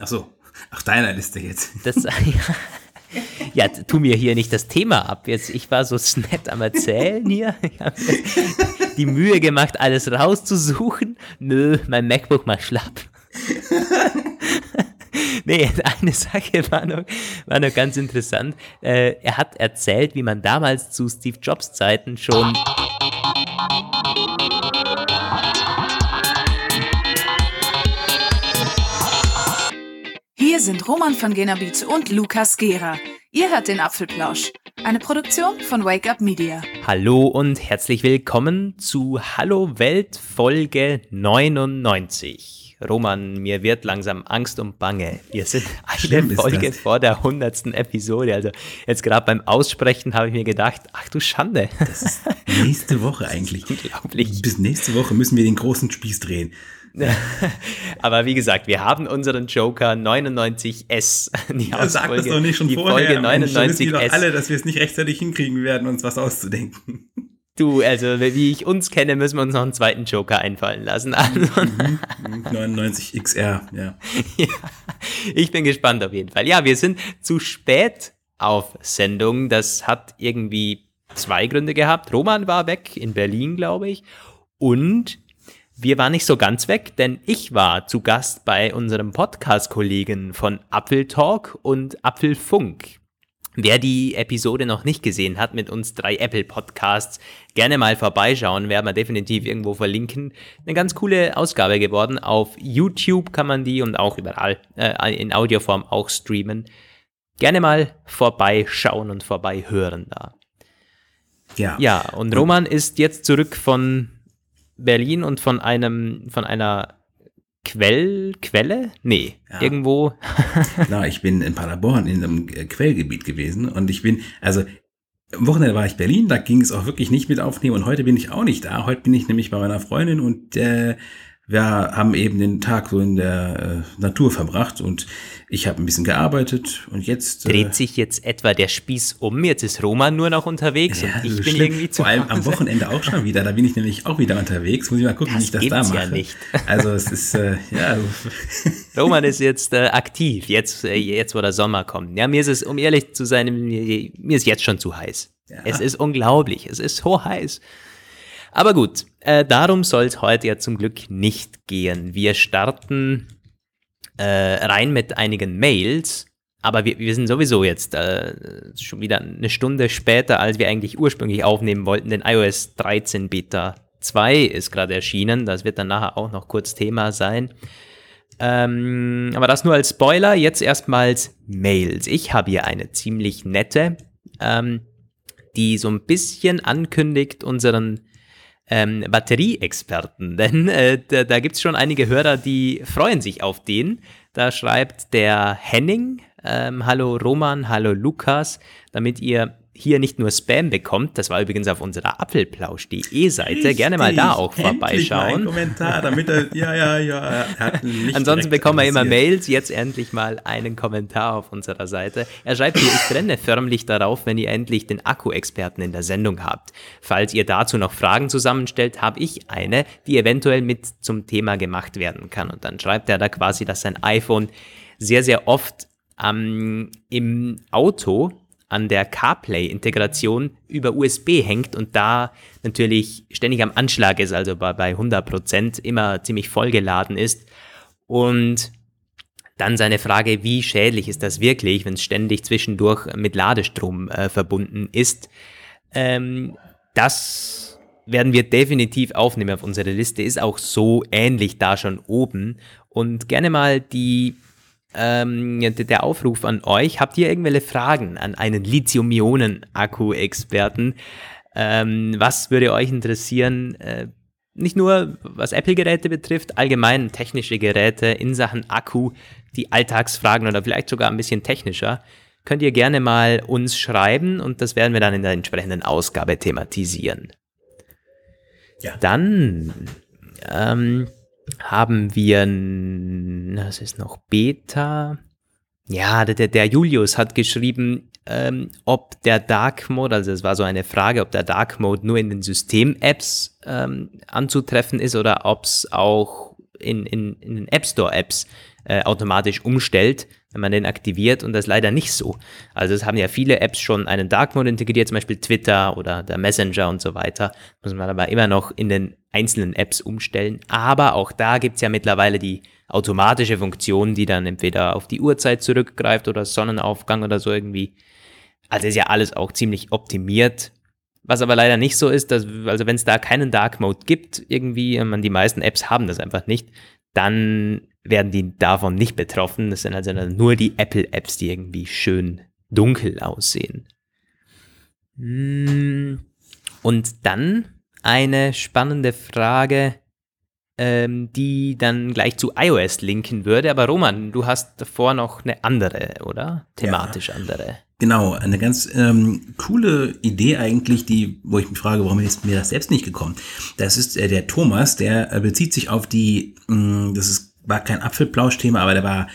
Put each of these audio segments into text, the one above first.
Ach so, auf deiner Liste jetzt. Das, ja, ja, tu mir hier nicht das Thema ab. Jetzt, ich war so nett am Erzählen hier. Ich habe die Mühe gemacht, alles rauszusuchen. Nö, mein MacBook mal schlapp. nee, eine Sache war noch, war noch ganz interessant. Äh, er hat erzählt, wie man damals zu Steve Jobs Zeiten schon Hier sind Roman von Genabit und Lukas Gera. Ihr hört den Apfelplausch, eine Produktion von Wake Up Media. Hallo und herzlich willkommen zu Hallo Welt Folge 99. Roman, mir wird langsam Angst und Bange. Wir sind eine Folge vor der 100. Episode. Also jetzt gerade beim Aussprechen habe ich mir gedacht, ach du Schande. Das ist nächste Woche eigentlich. Unglaublich. Bis nächste Woche müssen wir den großen Spieß drehen. Aber wie gesagt, wir haben unseren Joker 99S. Die ja, sag das doch nicht schon die vorher. Folge 99 wissen doch alle, dass wir es nicht rechtzeitig hinkriegen werden, uns was auszudenken. Du, also wie ich uns kenne, müssen wir uns noch einen zweiten Joker einfallen lassen. Also, mhm, 99XR, ja. ja. Ich bin gespannt auf jeden Fall. Ja, wir sind zu spät auf Sendung. Das hat irgendwie zwei Gründe gehabt. Roman war weg in Berlin, glaube ich. Und wir waren nicht so ganz weg, denn ich war zu Gast bei unserem Podcast-Kollegen von Apfeltalk und Apfelfunk. Wer die Episode noch nicht gesehen hat mit uns drei Apple Podcasts, gerne mal vorbeischauen, werden wir definitiv irgendwo verlinken. Eine ganz coole Ausgabe geworden. Auf YouTube kann man die und auch überall äh, in Audioform auch streamen. Gerne mal vorbeischauen und vorbeihören da. Ja. Ja, und Roman ist jetzt zurück von Berlin und von einem, von einer Quell, Quelle? Nee, ja. irgendwo. Na, ich bin in Paderborn in einem Quellgebiet gewesen und ich bin, also am Wochenende war ich Berlin, da ging es auch wirklich nicht mit aufnehmen und heute bin ich auch nicht da. Heute bin ich nämlich bei meiner Freundin und äh, wir haben eben den Tag so in der äh, Natur verbracht und ich habe ein bisschen gearbeitet und jetzt. Äh, Dreht sich jetzt etwa der Spieß um? Jetzt ist Roman nur noch unterwegs ja, und ich bin schlimm. irgendwie zu Vor allem am Wochenende auch schon wieder. Da bin ich nämlich auch wieder unterwegs. Muss ich mal gucken, das wie ich das da mache. Ja nicht. Also es ist, äh, ja. Roman ist jetzt äh, aktiv, jetzt, äh, jetzt wo der Sommer kommt. Ja, mir ist es, um ehrlich zu sein, mir, mir ist jetzt schon zu heiß. Ja. Es ist unglaublich. Es ist so heiß. Aber gut, äh, darum soll es heute ja zum Glück nicht gehen. Wir starten äh, rein mit einigen Mails, aber wir, wir sind sowieso jetzt äh, schon wieder eine Stunde später, als wir eigentlich ursprünglich aufnehmen wollten, denn iOS 13 Beta 2 ist gerade erschienen. Das wird dann nachher auch noch kurz Thema sein. Ähm, aber das nur als Spoiler. Jetzt erstmals Mails. Ich habe hier eine ziemlich nette, ähm, die so ein bisschen ankündigt unseren ähm, Batterieexperten, denn äh, da, da gibt es schon einige Hörer, die freuen sich auf den. Da schreibt der Henning, ähm, hallo Roman, hallo Lukas, damit ihr hier nicht nur Spam bekommt, das war übrigens auf unserer apfelplausch.de Seite, gerne mal da auch vorbeischauen. Mal Kommentar, damit er, ja, ja, ja. Ansonsten bekommen wir immer Mails, jetzt endlich mal einen Kommentar auf unserer Seite. Er schreibt hier, ich brenne förmlich darauf, wenn ihr endlich den Akku-Experten in der Sendung habt. Falls ihr dazu noch Fragen zusammenstellt, habe ich eine, die eventuell mit zum Thema gemacht werden kann. Und dann schreibt er da quasi, dass sein iPhone sehr, sehr oft ähm, im Auto an der CarPlay-Integration über USB hängt und da natürlich ständig am Anschlag ist, also bei, bei 100% immer ziemlich vollgeladen ist. Und dann seine Frage, wie schädlich ist das wirklich, wenn es ständig zwischendurch mit Ladestrom äh, verbunden ist. Ähm, das werden wir definitiv aufnehmen auf unsere Liste, ist auch so ähnlich da schon oben. Und gerne mal die ähm, der Aufruf an euch. Habt ihr irgendwelche Fragen an einen Lithium-Ionen-Akku-Experten? Ähm, was würde euch interessieren? Äh, nicht nur was Apple-Geräte betrifft, allgemein technische Geräte in Sachen Akku, die Alltagsfragen oder vielleicht sogar ein bisschen technischer, könnt ihr gerne mal uns schreiben und das werden wir dann in der entsprechenden Ausgabe thematisieren. Ja. Dann ähm, haben wir, das ist noch Beta. Ja, der, der Julius hat geschrieben, ähm, ob der Dark Mode, also es war so eine Frage, ob der Dark Mode nur in den System-Apps ähm, anzutreffen ist oder ob es auch in, in, in den App Store-Apps äh, automatisch umstellt, wenn man den aktiviert und das leider nicht so. Also es haben ja viele Apps schon einen Dark Mode integriert, zum Beispiel Twitter oder der Messenger und so weiter. Muss man aber immer noch in den einzelnen Apps umstellen. Aber auch da gibt's ja mittlerweile die automatische Funktion, die dann entweder auf die Uhrzeit zurückgreift oder Sonnenaufgang oder so irgendwie. Also ist ja alles auch ziemlich optimiert. Was aber leider nicht so ist, dass, also wenn es da keinen Dark Mode gibt, irgendwie, man die meisten Apps haben das einfach nicht, dann werden die davon nicht betroffen. Das sind also nur die Apple-Apps, die irgendwie schön dunkel aussehen. Hm. Und dann eine spannende Frage, ähm, die dann gleich zu iOS linken würde. Aber Roman, du hast davor noch eine andere, oder? Thematisch ja. andere. Genau, eine ganz ähm, coole Idee eigentlich, die, wo ich mich frage, warum ist mir das selbst nicht gekommen? Das ist äh, der Thomas, der äh, bezieht sich auf die, mh, mm, das ist, war kein Apfelplausch-Thema, aber der war,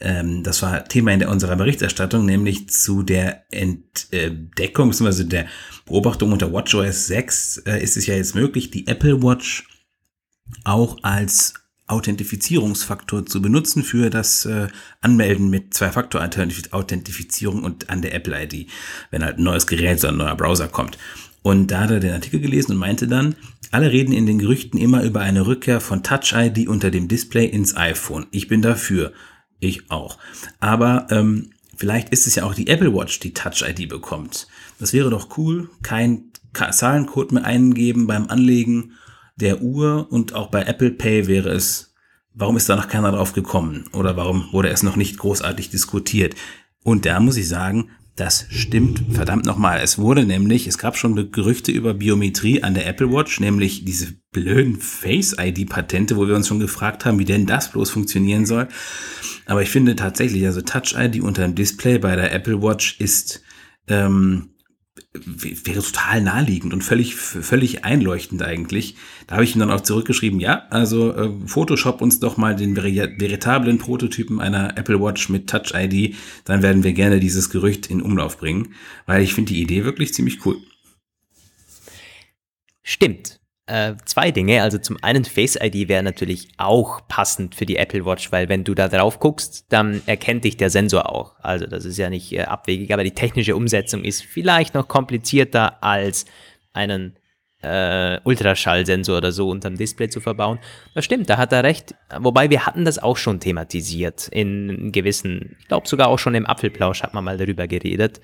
ähm, das war Thema in der, unserer Berichterstattung, nämlich zu der Entdeckung bzw. der Beobachtung unter WatchOS 6 äh, ist es ja jetzt möglich, die Apple Watch auch als Authentifizierungsfaktor zu benutzen für das äh, Anmelden mit Zwei-Faktor-Authentifizierung und an der Apple-ID, wenn halt ein neues Gerät, so ein neuer Browser kommt. Und da hat er den Artikel gelesen und meinte dann, alle reden in den Gerüchten immer über eine Rückkehr von Touch-ID unter dem Display ins iPhone. Ich bin dafür. Ich auch. Aber ähm, vielleicht ist es ja auch die Apple Watch, die Touch-ID bekommt. Das wäre doch cool. Kein Zahlencode mehr eingeben beim Anlegen der Uhr und auch bei Apple Pay wäre es, warum ist da noch keiner drauf gekommen oder warum wurde es noch nicht großartig diskutiert? Und da muss ich sagen, das stimmt verdammt nochmal. Es wurde nämlich, es gab schon Gerüchte über Biometrie an der Apple Watch, nämlich diese blöden Face-ID-Patente, wo wir uns schon gefragt haben, wie denn das bloß funktionieren soll. Aber ich finde tatsächlich, also Touch-ID unter dem Display bei der Apple Watch ist ähm, wäre total naheliegend und völlig, völlig einleuchtend eigentlich. Da habe ich ihm dann auch zurückgeschrieben, ja, also äh, Photoshop uns doch mal den veritablen Prototypen einer Apple Watch mit Touch ID, dann werden wir gerne dieses Gerücht in Umlauf bringen, weil ich finde die Idee wirklich ziemlich cool. Stimmt. Äh, zwei Dinge. Also zum einen Face ID wäre natürlich auch passend für die Apple Watch, weil wenn du da drauf guckst, dann erkennt dich der Sensor auch. Also das ist ja nicht äh, abwegig, aber die technische Umsetzung ist vielleicht noch komplizierter als einen äh, Ultraschallsensor oder so unterm Display zu verbauen. Das stimmt, da hat er recht. Wobei wir hatten das auch schon thematisiert in gewissen, ich glaube sogar auch schon im Apfelplausch hat man mal darüber geredet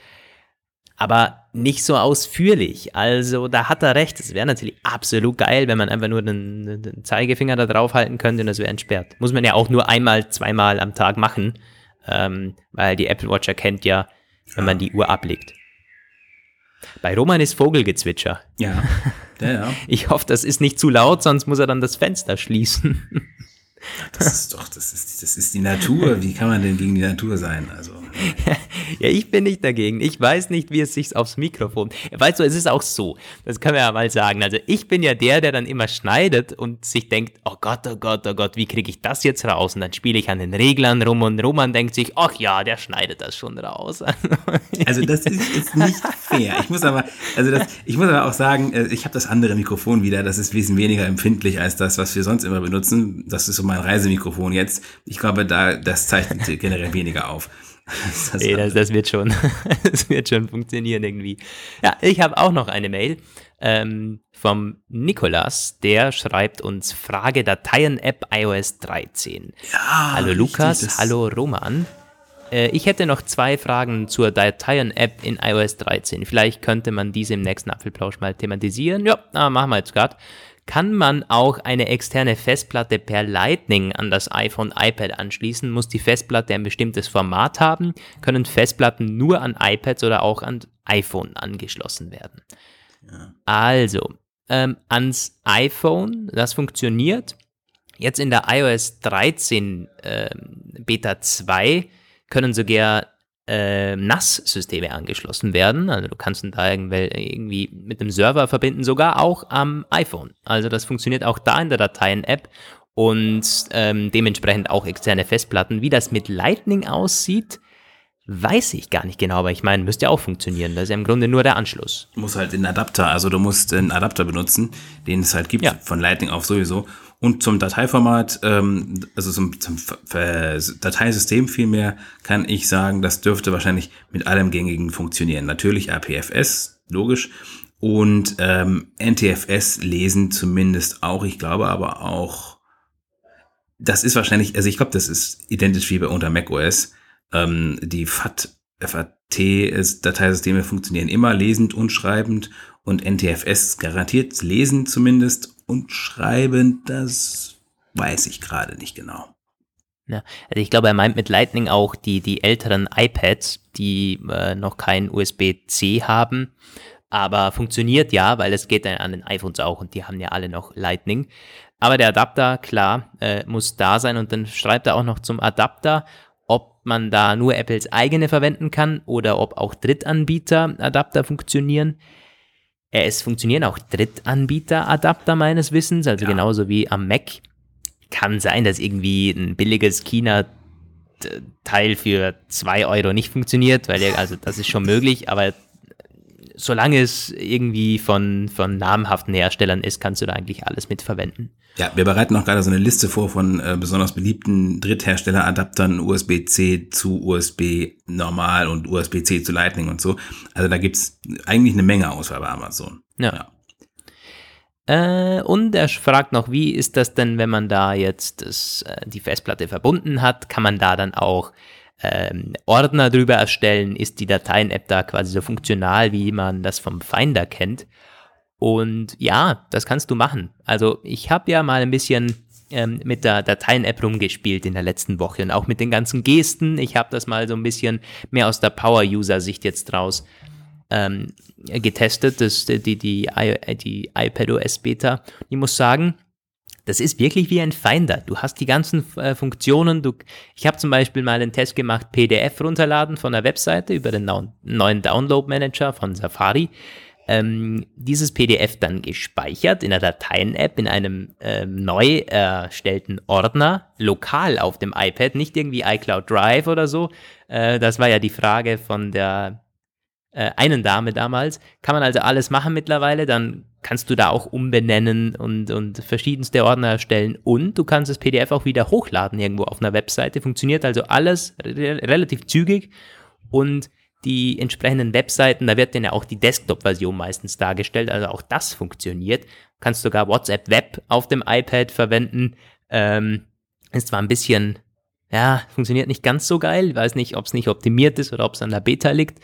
aber nicht so ausführlich. Also da hat er recht. Es wäre natürlich absolut geil, wenn man einfach nur den, den, Zeigefinger da drauf halten könnte und das wäre entsperrt. Muss man ja auch nur einmal, zweimal am Tag machen, ähm, weil die Apple Watch erkennt ja, wenn man die Uhr ablegt. Bei Roman ist Vogelgezwitscher. Ja. ja, ja. Ich hoffe, das ist nicht zu laut, sonst muss er dann das Fenster schließen. Das ist doch, das ist, das ist die Natur. Wie kann man denn gegen die Natur sein? Also. ja, ich bin nicht dagegen. Ich weiß nicht, wie es sich aufs Mikrofon. Weißt du, es ist auch so. Das können wir ja mal sagen. Also ich bin ja der, der dann immer schneidet und sich denkt, oh Gott, oh Gott, oh Gott, wie kriege ich das jetzt raus? Und dann spiele ich an den Reglern rum und Roman denkt sich, ach ja, der schneidet das schon raus. also das ist, ist nicht fair. Ich muss aber, also das, ich muss aber auch sagen, äh, ich habe das andere Mikrofon wieder. Das ist wesentlich weniger empfindlich als das, was wir sonst immer benutzen. Das ist so mein Reisemikrofon jetzt. Ich glaube, da, das zeichnet generell weniger auf. Das nee, das, das, wird schon, das wird schon funktionieren irgendwie. Ja, ich habe auch noch eine Mail ähm, vom Nikolas, der schreibt uns Frage Dateien-App iOS 13. Ja, hallo Lukas, richtig, hallo Roman. Äh, ich hätte noch zwei Fragen zur Dateien-App in iOS 13. Vielleicht könnte man diese im nächsten Apfelplausch mal thematisieren. Ja, machen wir jetzt gerade kann man auch eine externe Festplatte per Lightning an das iPhone, iPad anschließen, muss die Festplatte ein bestimmtes Format haben, können Festplatten nur an iPads oder auch an iPhone angeschlossen werden. Ja. Also, ähm, ans iPhone, das funktioniert. Jetzt in der iOS 13 äh, Beta 2 können sogar äh, NAS-Systeme angeschlossen werden. Also du kannst ihn da irgendwie mit dem Server verbinden, sogar auch am iPhone. Also das funktioniert auch da in der Dateien-App und ähm, dementsprechend auch externe Festplatten. Wie das mit Lightning aussieht, Weiß ich gar nicht genau, aber ich meine, müsste ja auch funktionieren. Das ist ja im Grunde nur der Anschluss. Du musst halt den Adapter, also du musst einen Adapter benutzen, den es halt gibt, ja. von Lightning auf sowieso. Und zum Dateiformat, ähm, also zum, zum Dateisystem vielmehr, kann ich sagen, das dürfte wahrscheinlich mit allem Gängigen funktionieren. Natürlich APFS, logisch. Und ähm, NTFS lesen zumindest auch. Ich glaube aber auch, das ist wahrscheinlich, also ich glaube, das ist identisch wie bei unter macOS ähm, die FAT, FAT-Dateisysteme funktionieren immer lesend und schreibend und NTFS garantiert lesen zumindest und schreibend, das weiß ich gerade nicht genau. Ja, also ich glaube, er meint mit Lightning auch die, die älteren iPads, die äh, noch kein USB-C haben, aber funktioniert ja, weil es geht dann an den iPhones auch und die haben ja alle noch Lightning. Aber der Adapter, klar, äh, muss da sein und dann schreibt er auch noch zum Adapter ob man da nur Apples eigene verwenden kann oder ob auch Drittanbieter-Adapter funktionieren. Es funktionieren auch Drittanbieter-Adapter meines Wissens, also ja. genauso wie am Mac. Kann sein, dass irgendwie ein billiges China-Teil für 2 Euro nicht funktioniert, weil der, also das ist schon möglich, aber solange es irgendwie von, von namhaften Herstellern ist, kannst du da eigentlich alles mitverwenden. Ja, wir bereiten auch gerade so eine Liste vor von äh, besonders beliebten Dritthersteller-Adaptern, USB-C zu USB normal und USB-C zu Lightning und so. Also da gibt's eigentlich eine Menge Auswahl bei Amazon. Ja. ja. Äh, und er fragt noch, wie ist das denn, wenn man da jetzt das, äh, die Festplatte verbunden hat? Kann man da dann auch ähm, Ordner drüber erstellen? Ist die Dateien-App da quasi so funktional, wie man das vom Finder kennt? Und ja, das kannst du machen. Also ich habe ja mal ein bisschen ähm, mit der Dateien-App rumgespielt in der letzten Woche und auch mit den ganzen Gesten. Ich habe das mal so ein bisschen mehr aus der Power-User-Sicht jetzt draus ähm, getestet, das, die, die, die, die iPadOS-Beta. Ich muss sagen, das ist wirklich wie ein Finder. Du hast die ganzen äh, Funktionen. Du, ich habe zum Beispiel mal einen Test gemacht, PDF runterladen von der Webseite über den neuen Download-Manager von Safari ähm, dieses PDF dann gespeichert in der Dateien-App in einem ähm, neu erstellten Ordner, lokal auf dem iPad, nicht irgendwie iCloud Drive oder so. Äh, das war ja die Frage von der äh, einen Dame damals. Kann man also alles machen mittlerweile, dann kannst du da auch umbenennen und, und verschiedenste Ordner erstellen und du kannst das PDF auch wieder hochladen irgendwo auf einer Webseite. Funktioniert also alles re relativ zügig und die entsprechenden Webseiten, da wird dann ja auch die Desktop-Version meistens dargestellt, also auch das funktioniert. Kannst sogar WhatsApp Web auf dem iPad verwenden. Ähm, ist zwar ein bisschen, ja, funktioniert nicht ganz so geil. Weiß nicht, ob es nicht optimiert ist oder ob es an der Beta liegt.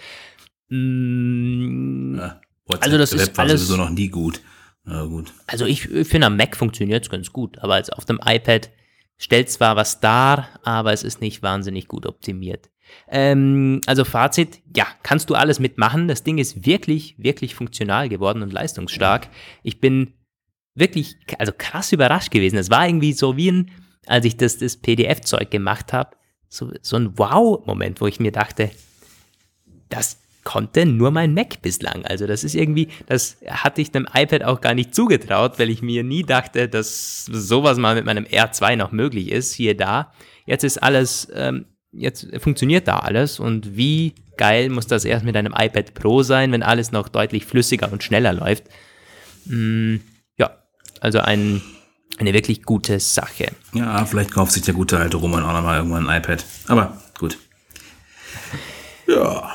Also das ist alles sowieso noch nie gut. Ja, gut. Also ich, ich finde, am Mac funktioniert es ganz gut, aber als auf dem iPad stellt zwar was dar, aber es ist nicht wahnsinnig gut optimiert. Ähm, also Fazit, ja, kannst du alles mitmachen. Das Ding ist wirklich, wirklich funktional geworden und leistungsstark. Ich bin wirklich, also krass überrascht gewesen. Es war irgendwie so wie ein, als ich das, das PDF-Zeug gemacht habe, so, so ein Wow-Moment, wo ich mir dachte, das konnte nur mein Mac bislang. Also das ist irgendwie, das hatte ich dem iPad auch gar nicht zugetraut, weil ich mir nie dachte, dass sowas mal mit meinem R2 noch möglich ist. Hier da. Jetzt ist alles ähm, jetzt funktioniert da alles und wie geil muss das erst mit einem iPad Pro sein, wenn alles noch deutlich flüssiger und schneller läuft. Mm, ja, also ein, eine wirklich gute Sache. Ja, vielleicht kauft sich der gute alte Roman auch nochmal irgendwann ein iPad. Aber gut. Ja.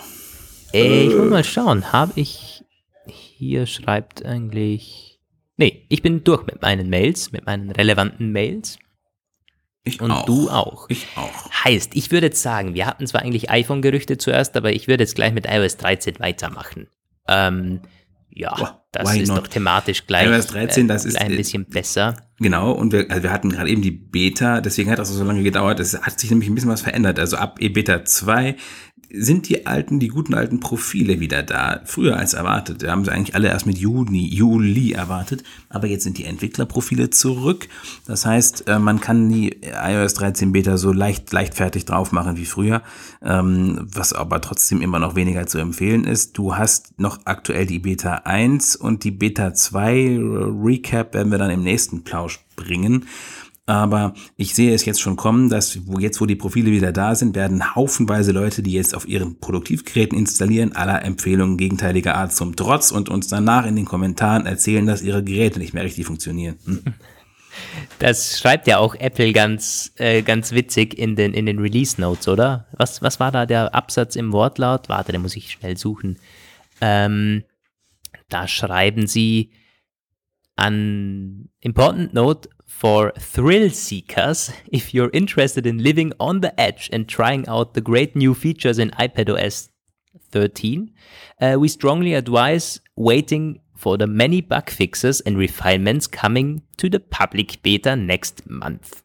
Äh, ich muss mal schauen, habe ich hier schreibt eigentlich. Nee, ich bin durch mit meinen Mails, mit meinen relevanten Mails. Ich und auch. du auch. Ich auch. Heißt, ich würde jetzt sagen, wir hatten zwar eigentlich iPhone-Gerüchte zuerst, aber ich würde jetzt gleich mit iOS 13 weitermachen. Ähm, ja, Boah, das ist not? doch thematisch gleich iOS 13, das äh, ist ein bisschen besser. Genau, und wir, also wir hatten gerade eben die Beta, deswegen hat das so lange gedauert. Es hat sich nämlich ein bisschen was verändert. Also ab eBeta 2 sind die alten, die guten alten Profile wieder da. Früher als erwartet. Da haben sie eigentlich alle erst mit Juni, Juli erwartet. Aber jetzt sind die Entwicklerprofile zurück. Das heißt, äh, man kann die iOS 13 Beta so leicht, leichtfertig drauf machen wie früher. Ähm, was aber trotzdem immer noch weniger zu empfehlen ist. Du hast noch aktuell die Beta 1 und die Beta 2 Recap werden wir dann im nächsten Plausch bringen. Aber ich sehe es jetzt schon kommen, dass wo jetzt, wo die Profile wieder da sind, werden haufenweise Leute, die jetzt auf ihren Produktivgeräten installieren, aller Empfehlungen gegenteiliger Art zum Trotz und uns danach in den Kommentaren erzählen, dass ihre Geräte nicht mehr richtig funktionieren. Hm. Das schreibt ja auch Apple ganz, äh, ganz witzig in den, in den Release Notes, oder? Was, was war da der Absatz im Wortlaut? Warte, da muss ich schnell suchen. Ähm, da schreiben sie an Important Note for thrill seekers if you're interested in living on the edge and trying out the great new features in iPadOS 13. Uh, we strongly advise waiting for the many bug fixes and refinements coming to the public beta next month.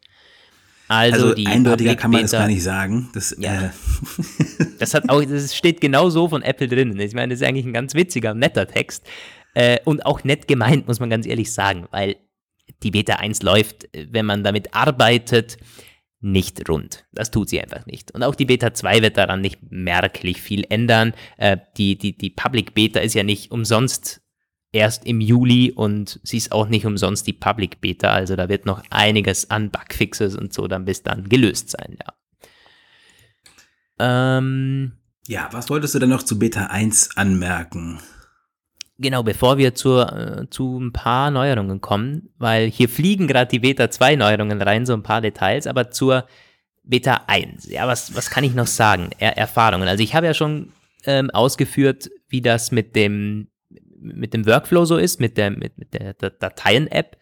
Also, also eindeutiger Public kann man Beta, es gar nicht sagen. Das, ja. äh. das hat auch, das steht genau so von Apple drin. Ich meine, das ist eigentlich ein ganz witziger, netter Text. Äh, und auch nett gemeint, muss man ganz ehrlich sagen, weil die Beta 1 läuft, wenn man damit arbeitet, nicht rund. Das tut sie einfach nicht. Und auch die Beta 2 wird daran nicht merklich viel ändern. Äh, die, die, die Public Beta ist ja nicht umsonst erst im Juli und sie ist auch nicht umsonst die Public Beta. Also da wird noch einiges an Bugfixes und so dann bis dann gelöst sein, ja. Ähm, ja, was wolltest du denn noch zu Beta 1 anmerken? Genau, bevor wir zur, äh, zu ein paar Neuerungen kommen, weil hier fliegen gerade die Beta 2 Neuerungen rein, so ein paar Details, aber zur Beta 1. Ja, was, was kann ich noch sagen? Er Erfahrungen. Also ich habe ja schon ähm, ausgeführt, wie das mit dem, mit dem Workflow so ist, mit der, mit, mit der, der Dateien-App.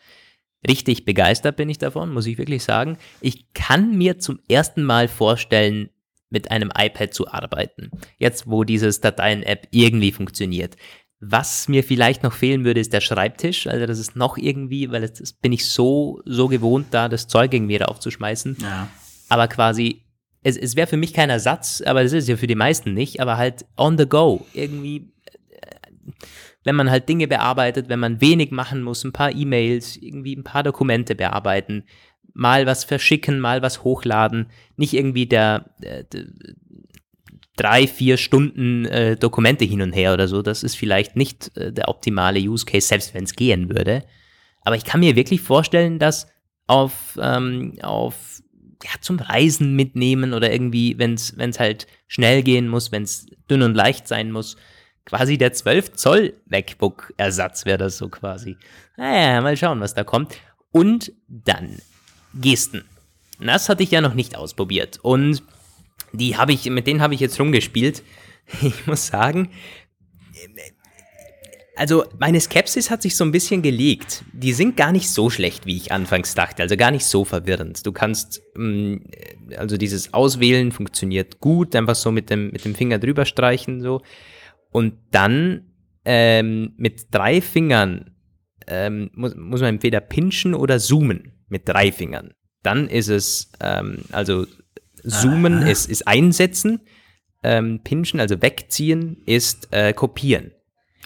Richtig begeistert bin ich davon, muss ich wirklich sagen. Ich kann mir zum ersten Mal vorstellen, mit einem iPad zu arbeiten. Jetzt, wo dieses Dateien-App irgendwie funktioniert. Was mir vielleicht noch fehlen würde, ist der Schreibtisch. Also das ist noch irgendwie, weil das bin ich so, so gewohnt, da das Zeug irgendwie aufzuschmeißen. Ja. Aber quasi, es, es wäre für mich kein Ersatz, aber das ist ja für die meisten nicht, aber halt on the go. Irgendwie, äh, wenn man halt Dinge bearbeitet, wenn man wenig machen muss, ein paar E-Mails, irgendwie ein paar Dokumente bearbeiten, mal was verschicken, mal was hochladen, nicht irgendwie der, der, der drei, vier Stunden äh, Dokumente hin und her oder so. Das ist vielleicht nicht äh, der optimale Use Case, selbst wenn es gehen würde. Aber ich kann mir wirklich vorstellen, dass auf, ähm, auf ja, zum Reisen mitnehmen oder irgendwie, wenn es halt schnell gehen muss, wenn es dünn und leicht sein muss, quasi der 12 Zoll MacBook Ersatz wäre das so quasi. Naja, mal schauen, was da kommt. Und dann Gesten. Das hatte ich ja noch nicht ausprobiert. Und die habe ich, mit denen habe ich jetzt rumgespielt. Ich muss sagen, also meine Skepsis hat sich so ein bisschen gelegt. Die sind gar nicht so schlecht, wie ich anfangs dachte, also gar nicht so verwirrend. Du kannst, mm, also dieses Auswählen funktioniert gut, einfach so mit dem, mit dem Finger drüber streichen so. Und dann ähm, mit drei Fingern ähm, muss, muss man entweder pinchen oder zoomen mit drei Fingern. Dann ist es, ähm, also Zoomen ist, ist einsetzen, ähm, pinchen, also wegziehen, ist äh, kopieren.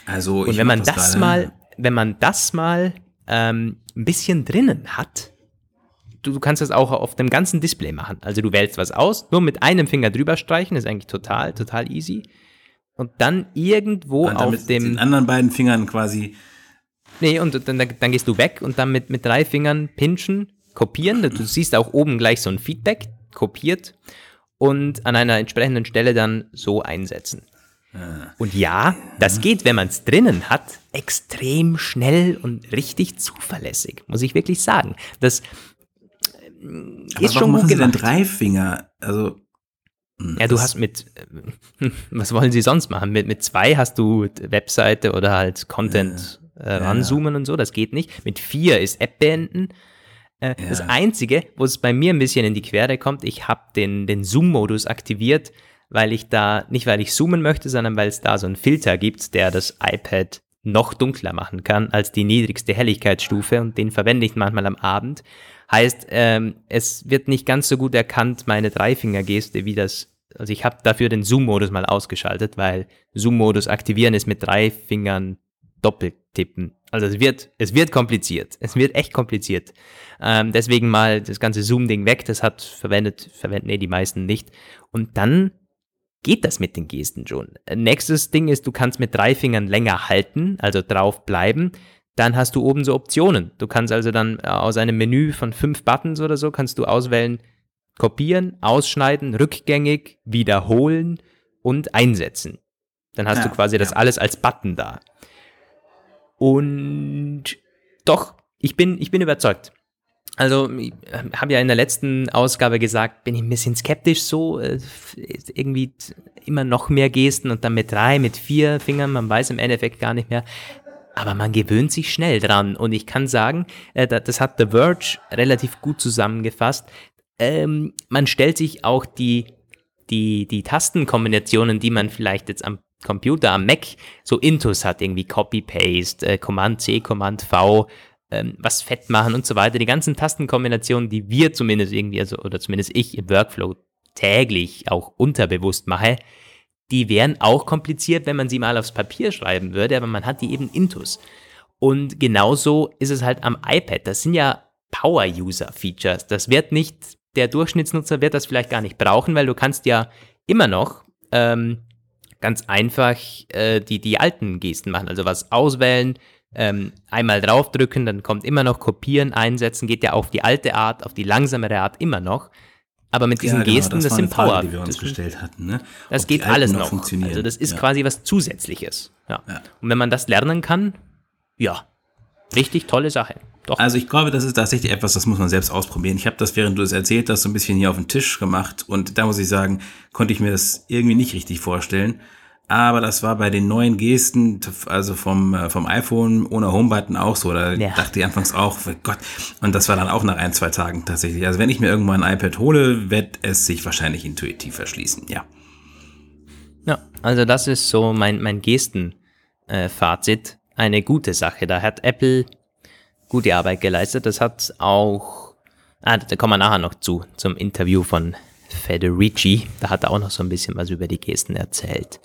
Also und wenn man das, das mal, wenn man das mal ähm, ein bisschen drinnen hat, du, du kannst das auch auf dem ganzen Display machen. Also du wählst was aus, nur mit einem Finger drüber streichen, ist eigentlich total, total easy. Und dann irgendwo und auf dem. den anderen beiden Fingern quasi. Nee, und dann, dann gehst du weg und dann mit, mit drei Fingern pinchen, kopieren. Du siehst auch oben gleich so ein Feedback kopiert und an einer entsprechenden Stelle dann so einsetzen. Ah. Und ja, das geht, wenn man es drinnen hat, extrem schnell und richtig zuverlässig, muss ich wirklich sagen. Das äh, Aber ist schon gut gemacht. Drei Finger? Also hm, ja, du hast mit, äh, was wollen sie sonst machen? Mit, mit zwei hast du Webseite oder halt Content äh, ranzoomen ja. und so, das geht nicht. Mit vier ist App beenden äh, ja. Das Einzige, wo es bei mir ein bisschen in die Quere kommt, ich habe den, den Zoom-Modus aktiviert, weil ich da, nicht weil ich zoomen möchte, sondern weil es da so einen Filter gibt, der das iPad noch dunkler machen kann als die niedrigste Helligkeitsstufe und den verwende ich manchmal am Abend. Heißt, ähm, es wird nicht ganz so gut erkannt, meine Dreifingergeste, wie das, also ich habe dafür den Zoom-Modus mal ausgeschaltet, weil Zoom-Modus aktivieren ist mit drei Fingern doppelt tippen. Also es wird, es wird kompliziert. Es wird echt kompliziert. Ähm, deswegen mal das ganze Zoom-Ding weg. Das hat verwendet, verwenden eh die meisten nicht. Und dann geht das mit den Gesten schon. Nächstes Ding ist, du kannst mit drei Fingern länger halten, also drauf bleiben. dann hast du oben so Optionen. Du kannst also dann äh, aus einem Menü von fünf Buttons oder so, kannst du auswählen, kopieren, ausschneiden, rückgängig, wiederholen und einsetzen. Dann hast ja, du quasi ja. das alles als Button da. Und doch, ich bin, ich bin überzeugt. Also, ich habe ja in der letzten Ausgabe gesagt, bin ich ein bisschen skeptisch so, äh, irgendwie immer noch mehr Gesten und dann mit drei, mit vier Fingern, man weiß im Endeffekt gar nicht mehr. Aber man gewöhnt sich schnell dran. Und ich kann sagen, äh, das hat The Verge relativ gut zusammengefasst. Ähm, man stellt sich auch die, die, die Tastenkombinationen, die man vielleicht jetzt am Computer, am Mac so Intus hat, irgendwie Copy-Paste, äh, Command-C, Command-V, ähm, was fett machen und so weiter. Die ganzen Tastenkombinationen, die wir zumindest irgendwie, also, oder zumindest ich im Workflow täglich auch unterbewusst mache, die wären auch kompliziert, wenn man sie mal aufs Papier schreiben würde, aber man hat die eben intus. Und genauso ist es halt am iPad. Das sind ja Power-User-Features. Das wird nicht, der Durchschnittsnutzer wird das vielleicht gar nicht brauchen, weil du kannst ja immer noch ähm, ganz einfach äh, die, die alten Gesten machen. Also was auswählen, ähm, einmal draufdrücken, dann kommt immer noch kopieren, einsetzen, geht ja auf die alte Art, auf die langsamere Art immer noch. Aber mit diesen ja, genau, Gesten, das, das sind Power. Frage, die wir uns das, gestellt hatten. Ne? Das geht alles noch. Also das ist ja. quasi was Zusätzliches. Ja. ja. Und wenn man das lernen kann, ja, richtig tolle Sache. Doch. Also ich glaube, das ist tatsächlich etwas, das muss man selbst ausprobieren. Ich habe das, während du es erzählt hast, so ein bisschen hier auf den Tisch gemacht und da muss ich sagen, konnte ich mir das irgendwie nicht richtig vorstellen. Aber das war bei den neuen Gesten, also vom, äh, vom iPhone ohne Homebutton auch so. Da ja. dachte ich anfangs auch, oh Gott. Und das war dann auch nach ein, zwei Tagen tatsächlich. Also wenn ich mir irgendwann ein iPad hole, wird es sich wahrscheinlich intuitiv verschließen, ja. Ja, also das ist so mein, mein Gesten-Fazit. Äh, Eine gute Sache. Da hat Apple gute Arbeit geleistet. Das hat auch, ah, da kommen wir nachher noch zu, zum Interview von Federici. Da hat er auch noch so ein bisschen was über die Gesten erzählt.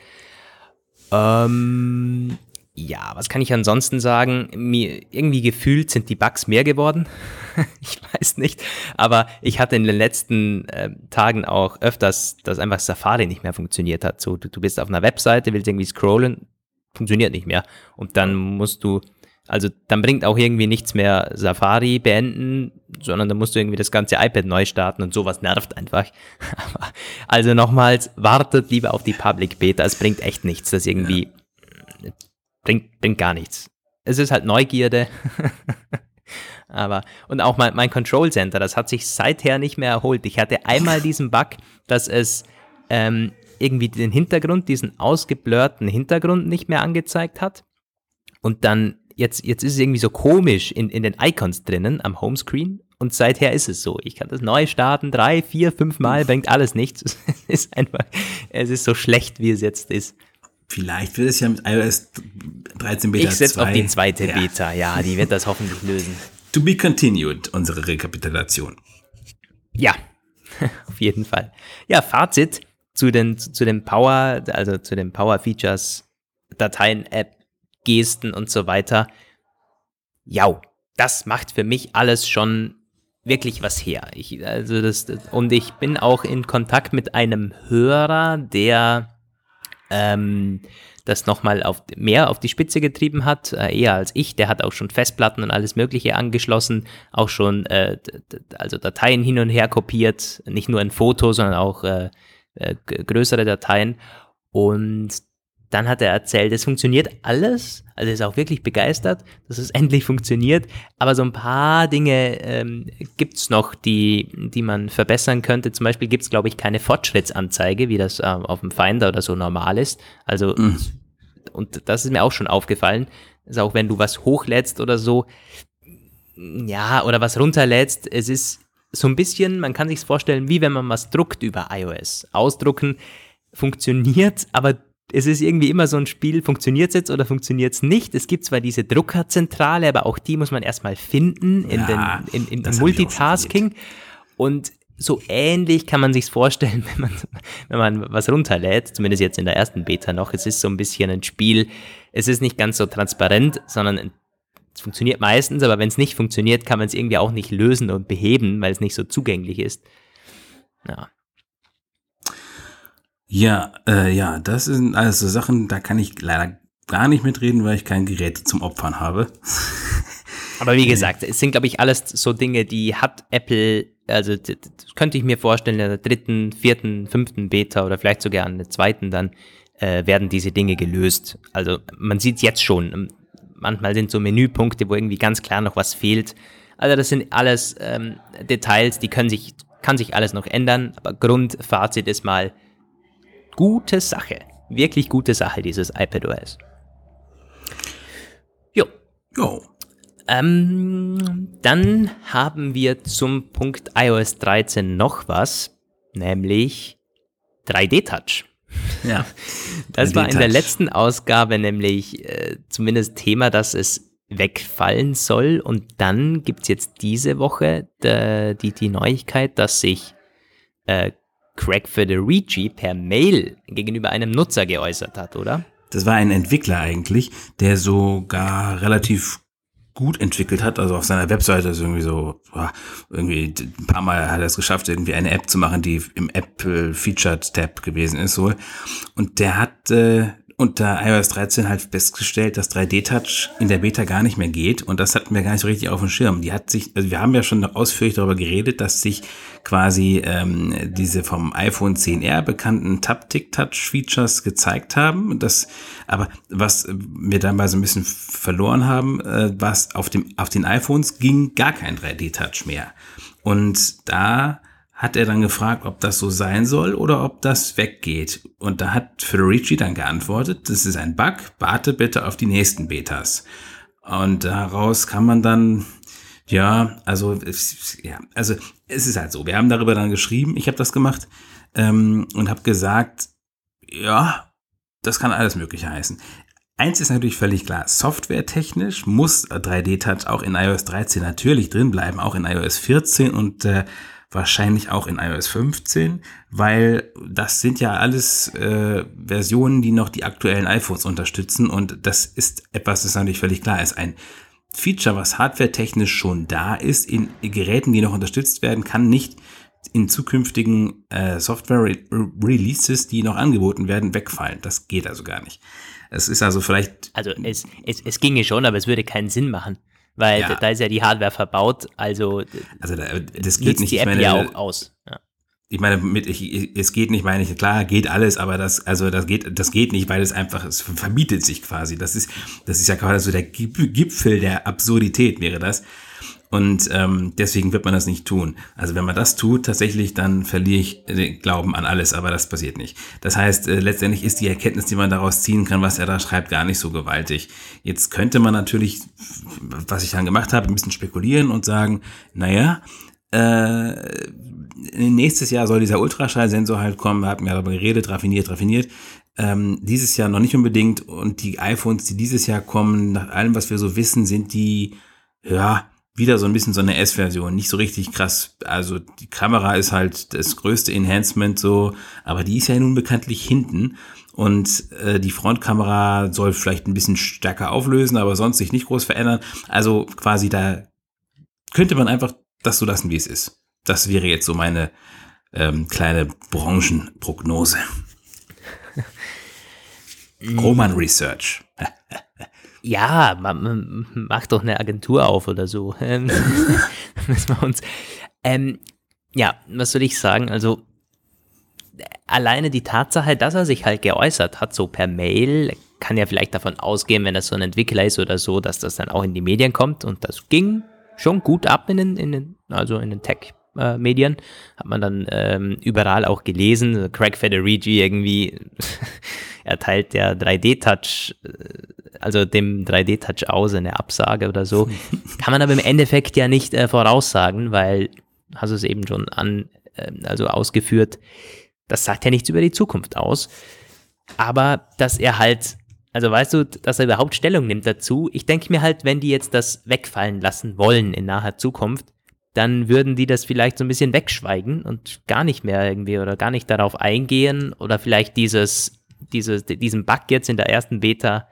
Ähm, ja, was kann ich ansonsten sagen? Mir irgendwie gefühlt sind die Bugs mehr geworden. ich weiß nicht. Aber ich hatte in den letzten äh, Tagen auch öfters, dass einfach Safari nicht mehr funktioniert hat. So, du, du bist auf einer Webseite, willst irgendwie scrollen, funktioniert nicht mehr. Und dann musst du also dann bringt auch irgendwie nichts mehr Safari beenden, sondern dann musst du irgendwie das ganze iPad neu starten und sowas nervt einfach. also nochmals, wartet lieber auf die Public Beta. Es bringt echt nichts. Das irgendwie ja. bringt, bringt gar nichts. Es ist halt Neugierde. Aber, und auch mein, mein Control Center, das hat sich seither nicht mehr erholt. Ich hatte einmal diesen Bug, dass es ähm, irgendwie den Hintergrund, diesen ausgeblurrten Hintergrund nicht mehr angezeigt hat. Und dann jetzt, jetzt ist es irgendwie so komisch in, in den Icons drinnen am Homescreen und seither ist es so. Ich kann das neu starten, drei, vier, fünf Mal, bringt alles nichts. Es ist einfach, es ist so schlecht, wie es jetzt ist. Vielleicht wird es ja mit iOS 13 Beta Ich setze auf die zweite ja. Beta, ja, die wird das hoffentlich lösen. To be continued, unsere Rekapitulation. Ja, auf jeden Fall. Ja, Fazit zu den, zu den Power, also zu den Power Features Dateien App Gesten und so weiter. Ja, das macht für mich alles schon wirklich was her. Ich, also das, und ich bin auch in Kontakt mit einem Hörer, der ähm, das nochmal auf, mehr auf die Spitze getrieben hat, äh, eher als ich. Der hat auch schon Festplatten und alles Mögliche angeschlossen, auch schon äh, also Dateien hin und her kopiert, nicht nur ein Foto, sondern auch äh, äh größere Dateien. Und dann hat er erzählt, es funktioniert alles. Also er ist auch wirklich begeistert, dass es endlich funktioniert. Aber so ein paar Dinge ähm, gibt es noch, die, die man verbessern könnte. Zum Beispiel gibt es, glaube ich, keine Fortschrittsanzeige, wie das äh, auf dem Finder oder so normal ist. Also, mhm. und das ist mir auch schon aufgefallen. Also auch wenn du was hochlädst oder so, ja, oder was runterlädst, es ist so ein bisschen, man kann sich vorstellen, wie wenn man was druckt über iOS. Ausdrucken funktioniert, aber es ist irgendwie immer so ein Spiel, funktioniert es jetzt oder funktioniert es nicht? Es gibt zwar diese Druckerzentrale, aber auch die muss man erstmal finden in, ja, den, in, in, in Multitasking. Und so ähnlich kann man sich vorstellen, wenn man, wenn man was runterlädt, zumindest jetzt in der ersten Beta noch. Es ist so ein bisschen ein Spiel, es ist nicht ganz so transparent, sondern es funktioniert meistens, aber wenn es nicht funktioniert, kann man es irgendwie auch nicht lösen und beheben, weil es nicht so zugänglich ist. Ja. Ja, äh, ja, das sind alles so Sachen, da kann ich leider gar nicht mitreden, weil ich kein Gerät zum Opfern habe. Aber wie gesagt, es sind, glaube ich, alles so Dinge, die hat Apple, also das könnte ich mir vorstellen, in der dritten, vierten, fünften Beta oder vielleicht sogar an der zweiten dann, äh, werden diese Dinge gelöst. Also man sieht jetzt schon, ähm, manchmal sind so Menüpunkte, wo irgendwie ganz klar noch was fehlt. Also das sind alles ähm, Details, die können sich, kann sich alles noch ändern, aber Grundfazit ist mal gute Sache. Wirklich gute Sache, dieses iPadOS. Jo. Jo. Ähm, dann haben wir zum Punkt iOS 13 noch was, nämlich 3D-Touch. Ja. Das war in der letzten Ausgabe nämlich äh, zumindest Thema, dass es wegfallen soll. Und dann gibt es jetzt diese Woche de, die, die Neuigkeit, dass sich äh, Craig Federici per Mail gegenüber einem Nutzer geäußert hat, oder? Das war ein Entwickler eigentlich, der sogar relativ gut entwickelt hat. Also auf seiner Webseite ist irgendwie so, irgendwie ein paar Mal hat er es geschafft, irgendwie eine App zu machen, die im Apple Featured Tab gewesen ist wohl. Und der hat äh, unter iOS 13 halt festgestellt, dass 3D-Touch in der Beta gar nicht mehr geht und das hatten wir gar nicht so richtig auf dem Schirm. Die hat sich, also wir haben ja schon ausführlich darüber geredet, dass sich quasi ähm, diese vom iPhone 10R bekannten Taptic-Touch-Features gezeigt haben. Das, aber was wir dabei so ein bisschen verloren haben, äh, was auf dem auf den iPhones ging gar kein 3D-Touch mehr. Und da hat er dann gefragt, ob das so sein soll oder ob das weggeht. Und da hat Federici dann geantwortet, das ist ein Bug, warte bitte auf die nächsten Betas. Und daraus kann man dann, ja, also, ja, also es ist halt so, wir haben darüber dann geschrieben, ich habe das gemacht ähm, und habe gesagt, ja, das kann alles Mögliche heißen. Eins ist natürlich völlig klar, softwaretechnisch muss 3D-Touch auch in iOS 13 natürlich drin bleiben, auch in iOS 14 und äh, wahrscheinlich auch in iOS 15, weil das sind ja alles äh, Versionen, die noch die aktuellen iPhones unterstützen und das ist etwas, das natürlich völlig klar ist. Ein Feature, was hardware-technisch schon da ist, in Geräten, die noch unterstützt werden, kann nicht in zukünftigen äh, Software-Releases, die noch angeboten werden, wegfallen. Das geht also gar nicht. Es ist also vielleicht. Also es, es, es ginge schon, aber es würde keinen Sinn machen weil ja. da ist ja die Hardware verbaut, also, also da, das geht nicht. die App meine, ja auch aus. Ja. Ich meine, mit, ich, es geht nicht, meine ich, klar, geht alles, aber das, also das geht, das geht nicht, weil es einfach, es verbietet sich quasi. Das ist, das ist ja quasi so der Gipfel der Absurdität wäre das. Und ähm, deswegen wird man das nicht tun. Also wenn man das tut, tatsächlich, dann verliere ich den Glauben an alles, aber das passiert nicht. Das heißt, äh, letztendlich ist die Erkenntnis, die man daraus ziehen kann, was er da schreibt, gar nicht so gewaltig. Jetzt könnte man natürlich, was ich dann gemacht habe, ein bisschen spekulieren und sagen, naja, äh, nächstes Jahr soll dieser Ultraschallsensor halt kommen, wir hatten ja darüber geredet, raffiniert, raffiniert. Ähm, dieses Jahr noch nicht unbedingt und die iPhones, die dieses Jahr kommen, nach allem, was wir so wissen, sind die, ja, wieder so ein bisschen so eine S-Version, nicht so richtig krass. Also die Kamera ist halt das größte Enhancement so, aber die ist ja nun bekanntlich hinten und äh, die Frontkamera soll vielleicht ein bisschen stärker auflösen, aber sonst sich nicht groß verändern. Also quasi da könnte man einfach das so lassen, wie es ist. Das wäre jetzt so meine ähm, kleine Branchenprognose. Roman Research. Ja, man, man macht doch eine Agentur auf oder so. Ähm, müssen wir uns. Ähm, ja, was soll ich sagen? Also alleine die Tatsache, dass er sich halt geäußert hat, so per Mail, kann ja vielleicht davon ausgehen, wenn das so ein Entwickler ist oder so, dass das dann auch in die Medien kommt. Und das ging schon gut ab in den, in den also in den Tech. Medien hat man dann ähm, überall auch gelesen. Craig Federici irgendwie erteilt der 3D-Touch, äh, also dem 3D-Touch aus, eine Absage oder so. Kann man aber im Endeffekt ja nicht äh, voraussagen, weil, hast du es eben schon an, äh, also ausgeführt, das sagt ja nichts über die Zukunft aus. Aber dass er halt, also weißt du, dass er überhaupt Stellung nimmt dazu, ich denke mir halt, wenn die jetzt das wegfallen lassen wollen in naher Zukunft, dann würden die das vielleicht so ein bisschen wegschweigen und gar nicht mehr irgendwie oder gar nicht darauf eingehen oder vielleicht dieses diese, diesen Bug jetzt in der ersten Beta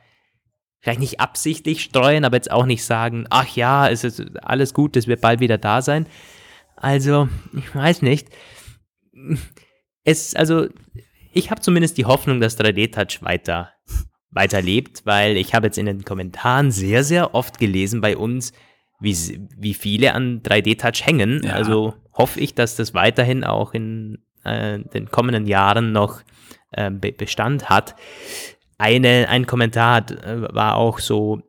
vielleicht nicht absichtlich streuen, aber jetzt auch nicht sagen, ach ja, es ist alles gut, es wird bald wieder da sein. Also, ich weiß nicht. Es, also, ich habe zumindest die Hoffnung, dass 3D-Touch weiter, weiter lebt, weil ich habe jetzt in den Kommentaren sehr, sehr oft gelesen bei uns, wie, wie viele an 3D-Touch hängen. Ja. Also hoffe ich, dass das weiterhin auch in äh, den kommenden Jahren noch äh, Bestand hat. Eine, ein Kommentar äh, war auch so,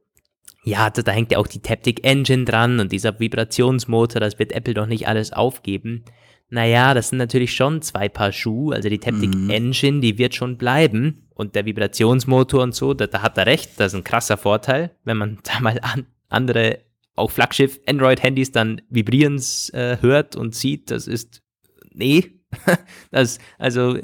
ja, da, da hängt ja auch die Taptic Engine dran und dieser Vibrationsmotor, das wird Apple doch nicht alles aufgeben. Naja, das sind natürlich schon zwei Paar Schuhe. Also die Taptic mhm. Engine, die wird schon bleiben. Und der Vibrationsmotor und so, da, da hat er recht. Das ist ein krasser Vorteil, wenn man da mal an, andere, auch Flaggschiff Android-Handys dann vibrieren äh, hört und sieht. Das ist, nee, das, also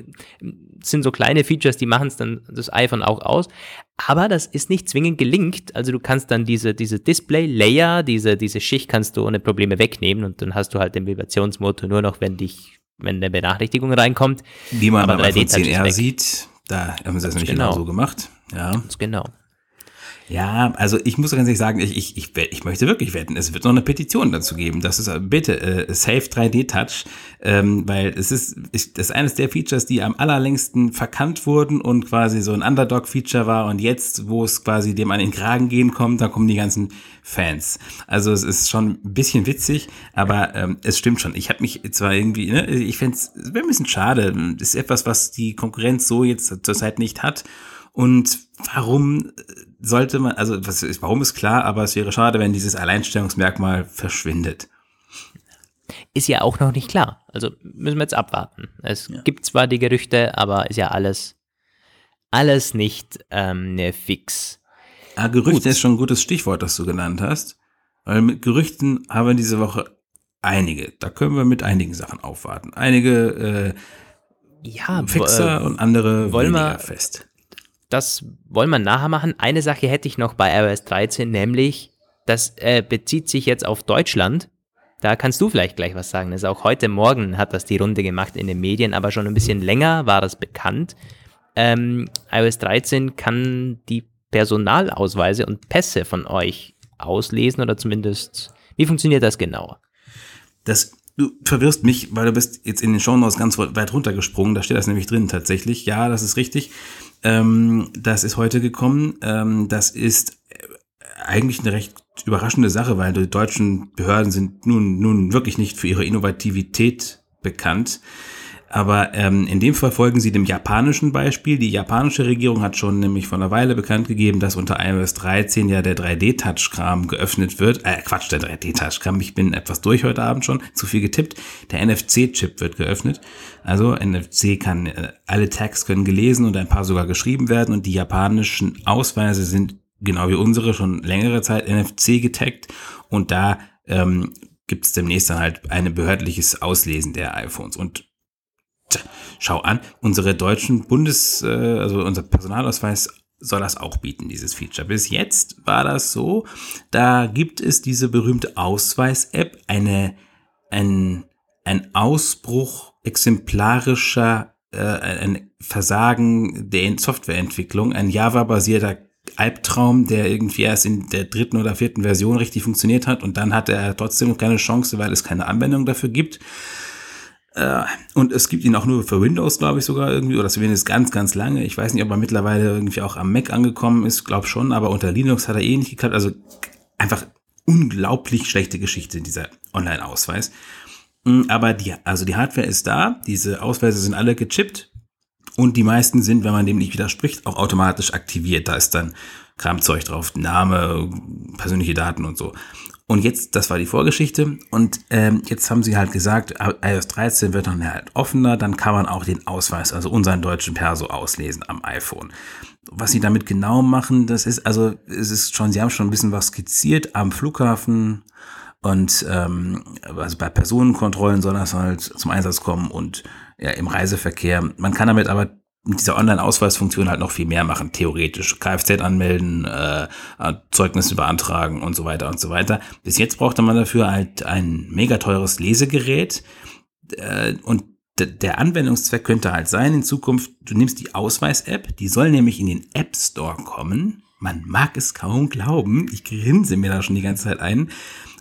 sind so kleine Features, die machen es dann das iPhone auch aus. Aber das ist nicht zwingend gelingt. Also du kannst dann diese, diese Display-Layer, diese, diese Schicht kannst du ohne Probleme wegnehmen und dann hast du halt den Vibrationsmotor nur noch, wenn dich, wenn eine Benachrichtigung reinkommt. Wie man beim iPhone 10R sieht, da haben sie das nämlich genau. genau so gemacht. Ja. Ganz genau. Ja, also ich muss ganz ehrlich sagen, ich, ich, ich, ich möchte wirklich wetten, es wird noch eine Petition dazu geben. Das ist äh, bitte äh, Safe 3D Touch, ähm, weil es ist, ist das ist eines der Features, die am allerlängsten verkannt wurden und quasi so ein Underdog-Feature war und jetzt, wo es quasi dem an den Kragen gehen kommt, da kommen die ganzen Fans. Also es ist schon ein bisschen witzig, aber ähm, es stimmt schon. Ich habe mich zwar irgendwie, ne, ich fände es ein bisschen schade. Das ist etwas, was die Konkurrenz so jetzt zurzeit nicht hat. Und warum sollte man, also was ist, warum ist klar, aber es wäre schade, wenn dieses Alleinstellungsmerkmal verschwindet. Ist ja auch noch nicht klar. Also müssen wir jetzt abwarten. Es ja. gibt zwar die Gerüchte, aber ist ja alles, alles nicht ähm, ne, fix. Ah, Gerüchte Gut. ist schon ein gutes Stichwort, das du genannt hast. Weil mit Gerüchten haben wir diese Woche einige. Da können wir mit einigen Sachen aufwarten. Einige äh, ja, fixer äh, und andere wollen wir fest das wollen wir nachher machen. Eine Sache hätte ich noch bei iOS 13, nämlich, das äh, bezieht sich jetzt auf Deutschland. Da kannst du vielleicht gleich was sagen. Also auch heute Morgen hat das die Runde gemacht in den Medien, aber schon ein bisschen länger war das bekannt. Ähm, iOS 13 kann die Personalausweise und Pässe von euch auslesen oder zumindest, wie funktioniert das genau? Das du verwirrst mich, weil du bist jetzt in den Shownotes ganz weit runtergesprungen. Da steht das nämlich drin tatsächlich. Ja, das ist richtig. Ähm, das ist heute gekommen. Ähm, das ist eigentlich eine recht überraschende Sache, weil die deutschen Behörden sind nun, nun wirklich nicht für ihre Innovativität bekannt. Aber ähm, in dem Fall folgen sie dem japanischen Beispiel. Die japanische Regierung hat schon nämlich vor einer Weile bekannt gegeben, dass unter iOS 13 ja der 3D-Touch-Kram geöffnet wird. Äh, Quatsch, der 3D-Touch-Kram. Ich bin etwas durch heute Abend schon, zu viel getippt. Der NFC-Chip wird geöffnet. Also NFC kann, äh, alle Tags können gelesen und ein paar sogar geschrieben werden und die japanischen Ausweise sind genau wie unsere schon längere Zeit NFC getaggt und da ähm, gibt es demnächst dann halt ein behördliches Auslesen der iPhones. Und schau an, unsere deutschen Bundes, äh, also unser Personalausweis soll das auch bieten, dieses Feature. Bis jetzt war das so, da gibt es diese berühmte Ausweis-App, eine, ein, ein Ausbruch exemplarischer, äh, ein Versagen der Softwareentwicklung, ein Java-basierter Albtraum, der irgendwie erst in der dritten oder vierten Version richtig funktioniert hat und dann hat er trotzdem keine Chance, weil es keine Anwendung dafür gibt. Äh, und es gibt ihn auch nur für Windows, glaube ich, sogar irgendwie, oder zumindest ganz, ganz lange. Ich weiß nicht, ob er mittlerweile irgendwie auch am Mac angekommen ist, glaube schon, aber unter Linux hat er eh nicht geklappt. Also einfach unglaublich schlechte Geschichte, dieser Online-Ausweis. Mm, aber die, also die Hardware ist da, diese Ausweise sind alle gechippt und die meisten sind, wenn man dem nicht widerspricht, auch automatisch aktiviert. Da ist dann Kramzeug drauf, Name, persönliche Daten und so. Und jetzt, das war die Vorgeschichte. Und ähm, jetzt haben sie halt gesagt, iOS 13 wird dann halt offener, dann kann man auch den Ausweis, also unseren deutschen Perso auslesen am iPhone. Was sie damit genau machen, das ist, also es ist schon, sie haben schon ein bisschen was skizziert am Flughafen und ähm, also bei Personenkontrollen soll das halt zum Einsatz kommen und ja, im Reiseverkehr. Man kann damit aber mit dieser Online-Ausweisfunktion halt noch viel mehr machen, theoretisch. Kfz anmelden, äh, Zeugnisse beantragen und so weiter und so weiter. Bis jetzt brauchte man dafür halt ein mega teures Lesegerät äh, und der Anwendungszweck könnte halt sein in Zukunft, du nimmst die Ausweis-App, die soll nämlich in den App Store kommen. Man mag es kaum glauben, ich grinse mir da schon die ganze Zeit ein.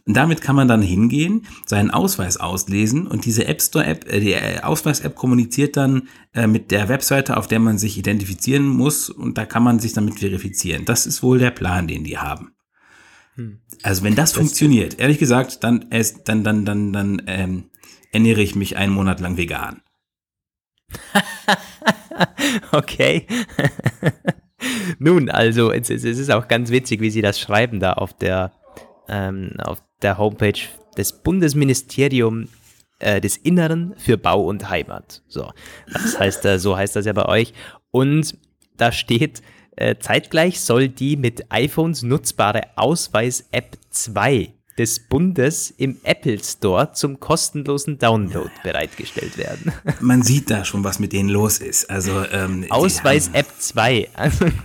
Und damit kann man dann hingehen, seinen Ausweis auslesen und diese App Store App, äh, die äh, Ausweis-App kommuniziert dann äh, mit der Webseite, auf der man sich identifizieren muss und da kann man sich damit verifizieren. Das ist wohl der Plan, den die haben. Hm. Also wenn das, das funktioniert, ehrlich gesagt, dann, dann, dann, dann, dann ähm, ernähre ich mich einen Monat lang vegan. okay. Nun, also es, es, ist auch ganz witzig, wie Sie das schreiben da auf der, ähm, auf der Homepage des Bundesministeriums äh, des Inneren für Bau und Heimat. So, das heißt, äh, so heißt das ja bei euch. Und da steht, äh, zeitgleich soll die mit iPhones nutzbare Ausweis-App 2 des Bundes im Apple Store zum kostenlosen Download bereitgestellt werden. Man sieht da schon, was mit denen los ist. Also ähm, Ausweis-App 2.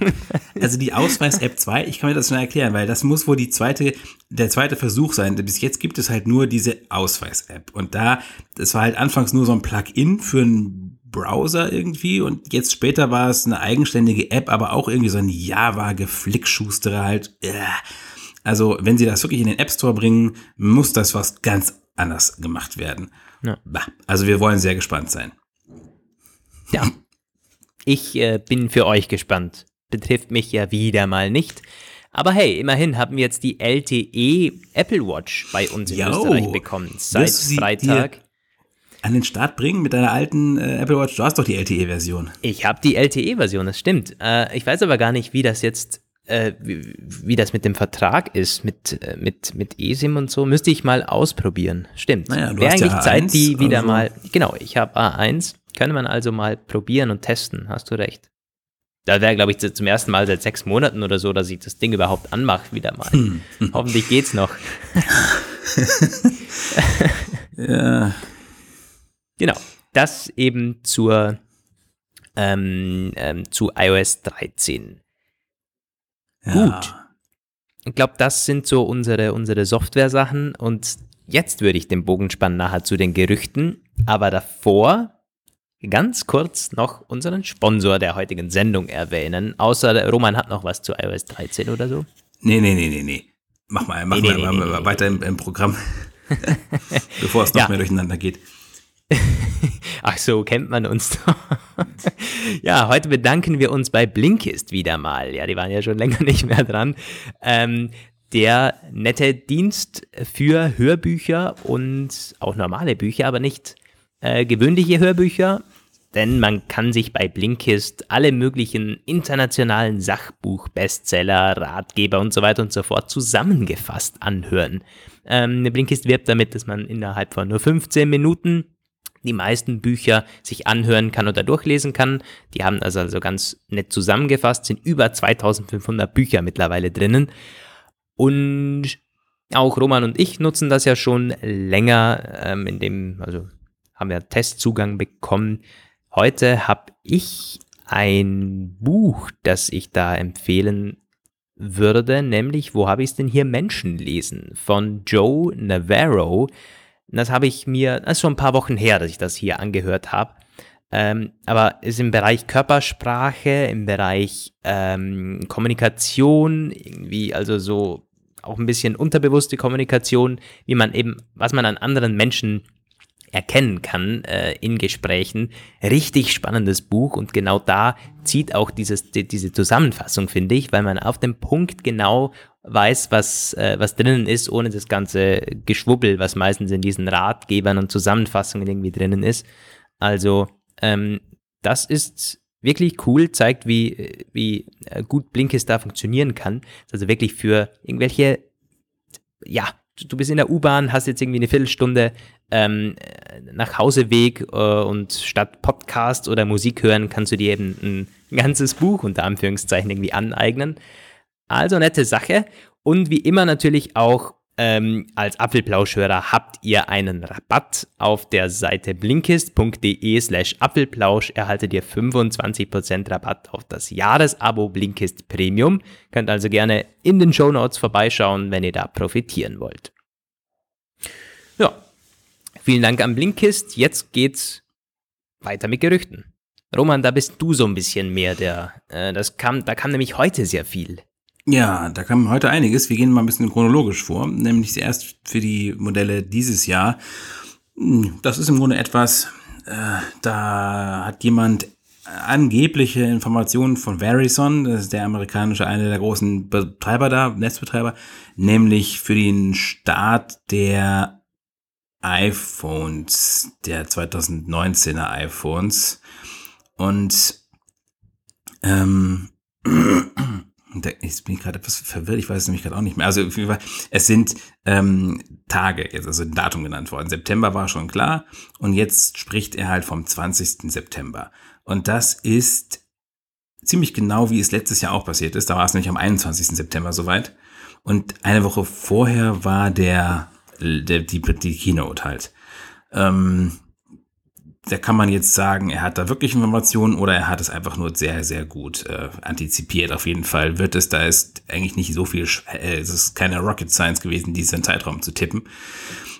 also die Ausweis-App 2, ich kann mir das schon erklären, weil das muss wohl die zweite, der zweite Versuch sein. Bis jetzt gibt es halt nur diese Ausweis-App. Und da, das war halt anfangs nur so ein Plugin für einen Browser irgendwie und jetzt später war es eine eigenständige App, aber auch irgendwie so ein Java-Geflickschuster halt. Äh also, wenn sie das wirklich in den App Store bringen, muss das was ganz anders gemacht werden. Ja. Also, wir wollen sehr gespannt sein. Ja. Ich äh, bin für euch gespannt. Betrifft mich ja wieder mal nicht. Aber hey, immerhin haben wir jetzt die LTE Apple Watch bei uns in Yo, Österreich bekommen. Seit Freitag. An den Start bringen mit deiner alten äh, Apple Watch. Du hast doch die LTE-Version. Ich habe die LTE-Version, das stimmt. Äh, ich weiß aber gar nicht, wie das jetzt äh, wie, wie, das mit dem Vertrag ist, mit, äh, mit, mit eSIM und so, müsste ich mal ausprobieren. Stimmt. Naja, Wäre eigentlich ja Zeit, die wieder also. mal, genau, ich habe A1, könnte man also mal probieren und testen, hast du recht. Da wäre, glaube ich, zum ersten Mal seit sechs Monaten oder so, dass ich das Ding überhaupt anmache, wieder mal. Hm. Hoffentlich geht's noch. ja. Genau. Das eben zur ähm, ähm, zu iOS 13. Ja. Gut. Ich glaube, das sind so unsere, unsere Software-Sachen. Und jetzt würde ich den Bogen spannen nachher zu den Gerüchten. Aber davor ganz kurz noch unseren Sponsor der heutigen Sendung erwähnen. Außer Roman hat noch was zu iOS 13 oder so. Nee, nee, nee, nee, nee. Mach mal, mach nee, mal, nee, nee, weiter im, im Programm, bevor es noch ja. mehr durcheinander geht. Ach so, kennt man uns doch. ja, heute bedanken wir uns bei Blinkist wieder mal. Ja, die waren ja schon länger nicht mehr dran. Ähm, der nette Dienst für Hörbücher und auch normale Bücher, aber nicht äh, gewöhnliche Hörbücher, denn man kann sich bei Blinkist alle möglichen internationalen Sachbuch, Bestseller, Ratgeber und so weiter und so fort zusammengefasst anhören. Ähm, Blinkist wirbt damit, dass man innerhalb von nur 15 Minuten die meisten Bücher sich anhören kann oder durchlesen kann. Die haben also, also ganz nett zusammengefasst, sind über 2500 Bücher mittlerweile drinnen. Und auch Roman und ich nutzen das ja schon länger, ähm, in dem, also haben wir Testzugang bekommen. Heute habe ich ein Buch, das ich da empfehlen würde, nämlich, wo habe ich es denn hier? Menschen lesen von Joe Navarro. Das habe ich mir, das ist schon ein paar Wochen her, dass ich das hier angehört habe. Ähm, aber ist im Bereich Körpersprache, im Bereich ähm, Kommunikation, irgendwie, also so auch ein bisschen unterbewusste Kommunikation, wie man eben, was man an anderen Menschen erkennen kann äh, in Gesprächen. Richtig spannendes Buch und genau da zieht auch dieses, die, diese Zusammenfassung, finde ich, weil man auf dem Punkt genau weiß, was, äh, was drinnen ist, ohne das ganze Geschwubbel, was meistens in diesen Ratgebern und Zusammenfassungen irgendwie drinnen ist. Also, ähm, das ist wirklich cool, zeigt, wie, wie äh, gut Blinkist da funktionieren kann. Also wirklich für irgendwelche, ja, du bist in der U-Bahn, hast jetzt irgendwie eine Viertelstunde ähm, nach Hauseweg äh, und statt Podcast oder Musik hören, kannst du dir eben ein ganzes Buch unter Anführungszeichen irgendwie aneignen. Also nette Sache. Und wie immer natürlich auch ähm, als Apfelplauschhörer habt ihr einen Rabatt auf der Seite blinkist.de slash Apfelplausch erhaltet ihr 25% Rabatt auf das Jahresabo Blinkist Premium. Könnt also gerne in den Show Notes vorbeischauen, wenn ihr da profitieren wollt. Ja, vielen Dank an Blinkist. Jetzt geht's weiter mit Gerüchten. Roman, da bist du so ein bisschen mehr der, äh, das kam, da kam nämlich heute sehr viel. Ja, da kam heute einiges. Wir gehen mal ein bisschen chronologisch vor, nämlich zuerst für die Modelle dieses Jahr. Hm, das ist im Grunde etwas, äh, da hat jemand angebliche Informationen von Verizon, das ist der amerikanische, einer der großen Betreiber da, Netzbetreiber, nämlich für den Start der iPhones, der 2019er iPhones. Und ähm, ich bin gerade etwas verwirrt, ich weiß es nämlich gerade auch nicht mehr. Also es sind ähm, Tage, jetzt also ein Datum genannt worden. September war schon klar und jetzt spricht er halt vom 20. September. Und das ist ziemlich genau, wie es letztes Jahr auch passiert ist. Da war es nämlich am 21. September soweit. Und eine Woche vorher war der, der die, die Keynote halt. Ähm, da kann man jetzt sagen, er hat da wirklich Informationen oder er hat es einfach nur sehr, sehr gut äh, antizipiert. Auf jeden Fall wird es, da ist eigentlich nicht so viel, äh, es ist keine Rocket Science gewesen, diesen Zeitraum zu tippen.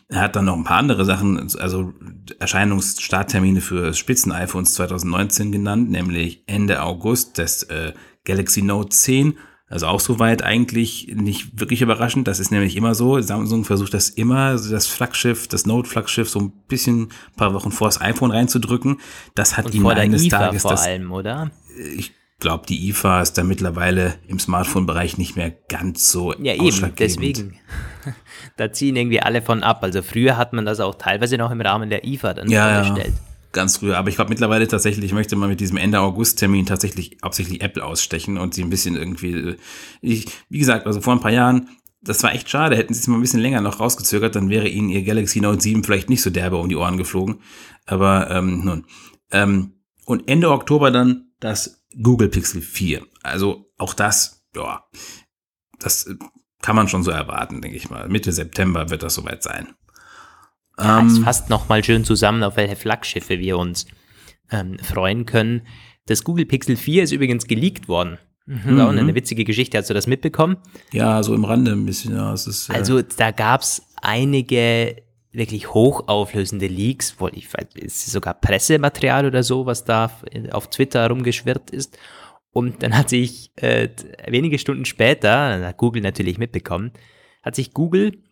Er hat dann noch ein paar andere Sachen, also Erscheinungsstarttermine für Spitzen-iPhones 2019 genannt, nämlich Ende August das äh, Galaxy Note 10 also auch soweit eigentlich nicht wirklich überraschend. Das ist nämlich immer so. Samsung versucht das immer, das Flaggschiff, das Note-Flaggschiff so ein bisschen ein paar Wochen vor das iPhone reinzudrücken. Das hat Und der eines IFA Tages vor das, allem, oder? ich glaube, die IFA ist da mittlerweile im Smartphone-Bereich nicht mehr ganz so Ja, eben, deswegen. da ziehen irgendwie alle von ab. Also früher hat man das auch teilweise noch im Rahmen der IFA dann Ja, ja. Ganz früher, aber ich glaube mittlerweile tatsächlich, ich möchte mal mit diesem Ende August-Termin tatsächlich hauptsächlich Apple ausstechen und sie ein bisschen irgendwie, äh, ich, wie gesagt, also vor ein paar Jahren, das war echt schade, hätten sie es mal ein bisschen länger noch rausgezögert, dann wäre ihnen ihr Galaxy Note 7 vielleicht nicht so derbe um die Ohren geflogen. Aber ähm, nun. Ähm, und Ende Oktober dann das Google Pixel 4. Also auch das, ja, das äh, kann man schon so erwarten, denke ich mal. Mitte September wird das soweit sein. Ja, Ähm, fasst nochmal schön zusammen, auf welche Flaggschiffe wir uns ähm, freuen können. Das Google Pixel 4 ist übrigens geleakt worden. Mhm. War auch eine witzige Geschichte. Hast du das mitbekommen? ja, so im Rande ein bisschen, ja, ist, äh, Also da gab es einige wirklich hochauflösende Leaks, wo ich ist sogar Pressematerial oder so, was da auf Twitter rumgeschwirrt ist. Und dann hat sich äh, wenige Stunden später, dann hat Google natürlich mitbekommen, hat sich Google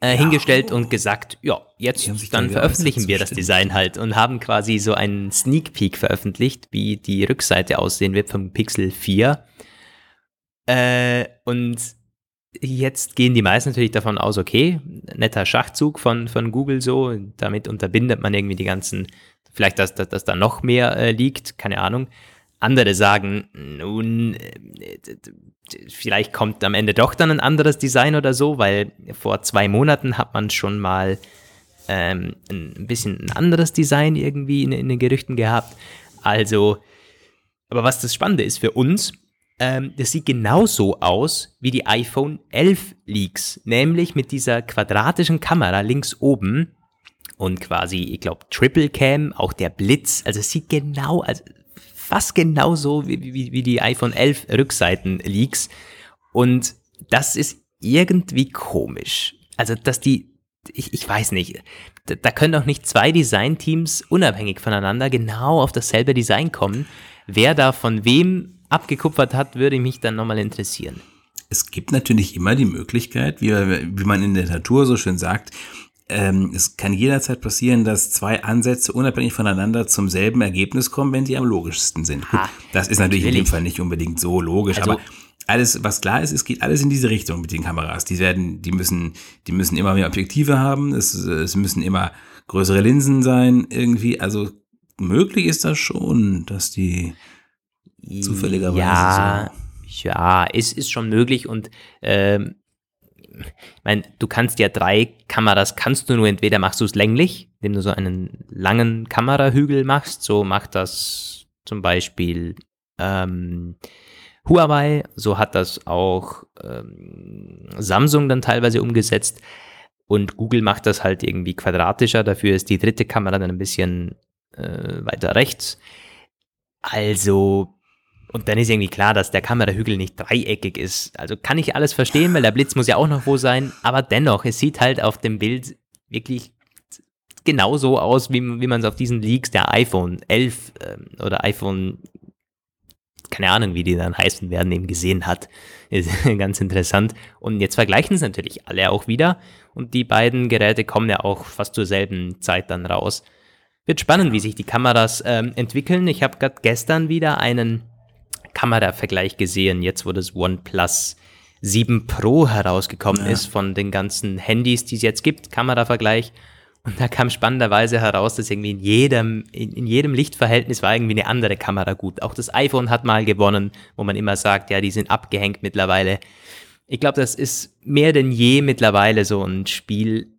äh, hingestellt und gesagt, ja, jetzt dann veröffentlichen wir das. Design halt und haben quasi so einen Sneak Peek veröffentlicht, wie die Rückseite aussehen wird vom Pixel 4. Äh, und jetzt gehen die meisten natürlich davon aus, okay, netter Schachzug von, von Google so, damit unterbindet man irgendwie die ganzen, vielleicht, dass, dass, dass da noch mehr äh, liegt, keine Ahnung. Andere sagen, nun, äh, vielleicht kommt am Ende doch dann ein anderes Design oder so, weil vor zwei Monaten hat man schon mal ähm, ein bisschen ein anderes Design irgendwie in, in den Gerüchten gehabt. Also, aber was das Spannende ist für uns, ähm, das sieht genauso aus wie die iPhone 11 Leaks, nämlich mit dieser quadratischen Kamera links oben und quasi, ich glaube, Triple Cam, auch der Blitz, also es sieht genau, also fast genauso wie, wie, wie die iPhone 11 Rückseiten Leaks und das ist irgendwie komisch. Also, dass die, ich, ich weiß nicht, da, da können doch nicht zwei Designteams unabhängig voneinander genau auf dasselbe Design kommen. Wer da von wem abgekupfert hat, würde mich dann nochmal interessieren. es gibt natürlich immer die Möglichkeit, wie, wie man in der Natur so schön sagt, ähm, es kann jederzeit passieren, dass zwei Ansätze unabhängig voneinander zum selben Ergebnis kommen, wenn sie am logischsten sind. Gut, Ha, das ist natürlich in dem natürlich. Fall nicht unbedingt so logisch, Also- aber alles, was klar ist, es geht alles in diese Richtung mit den Kameras. Die werden, die müssen, die müssen immer mehr Objektive haben, es, es müssen immer größere Linsen sein, irgendwie. Also möglich ist das schon, dass die Zufälligerweise Ja, ja, es ist schon möglich und ähm, ich meine, du kannst ja drei Kameras, kannst du nur entweder machst du es länglich, indem du so einen langen Kamerahügel machst, so macht das zum Beispiel ähm, Huawei, so hat das auch ähm, Samsung dann teilweise umgesetzt und Google macht das halt irgendwie quadratischer, dafür ist die dritte Kamera dann ein bisschen äh, weiter rechts. Also, und dann ist irgendwie klar, dass der Kamerahügel nicht dreieckig ist. Also kann ich alles verstehen, weil der Blitz muss ja auch noch wo sein, aber dennoch, es sieht halt auf dem Bild wirklich genauso aus, wie, wie man es auf diesen Leaks der iPhone 11 ähm, oder iPhone, keine Ahnung, wie die dann heißen werden, eben gesehen hat. Ist ganz interessant. Und jetzt vergleichen es natürlich alle auch wieder. Und die beiden Geräte kommen ja auch fast zur selben Zeit dann raus. Wird spannend, wie sich die Kameras ähm, entwickeln. Ich habe gerade gestern wieder einen Kameravergleich gesehen, jetzt wo das OnePlus 7 Pro herausgekommen ja. ist von den ganzen Handys, die es jetzt gibt, Kameravergleich. Und da kam spannenderweise heraus, dass irgendwie in jedem, in, in, jedem Lichtverhältnis war irgendwie eine andere Kamera gut. Auch das iPhone hat mal gewonnen, wo man immer sagt, ja, die sind abgehängt mittlerweile. Ich glaube, das ist mehr denn je mittlerweile so ein Spiel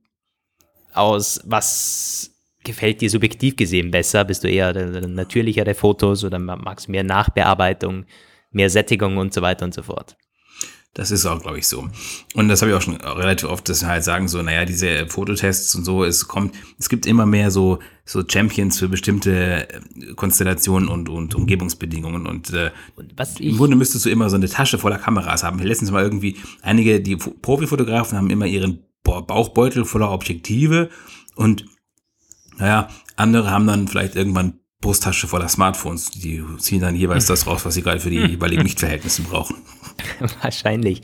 aus, was gefällt dir subjektiv gesehen besser? Bist du eher natürlichere Fotos oder magst du mehr Nachbearbeitung, mehr Sättigung und so weiter und so fort? Das ist auch, glaube ich, so. Und das habe ich auch schon relativ oft, dass wir halt sagen, so, naja, diese Fototests und so, es kommt, es gibt immer mehr so, so Champions für bestimmte äh, Konstellationen und, und Umgebungsbedingungen. Und, äh, und was im Grunde müsstest du immer so eine Tasche voller Kameras haben. Letztens mal irgendwie, einige, die Profifotografen haben immer ihren Bauchbeutel voller Objektive und naja, andere haben dann vielleicht irgendwann Brusttasche voller Smartphones. Die ziehen dann jeweils das raus, was sie gerade für die jeweiligen Lichtverhältnisse brauchen. Wahrscheinlich.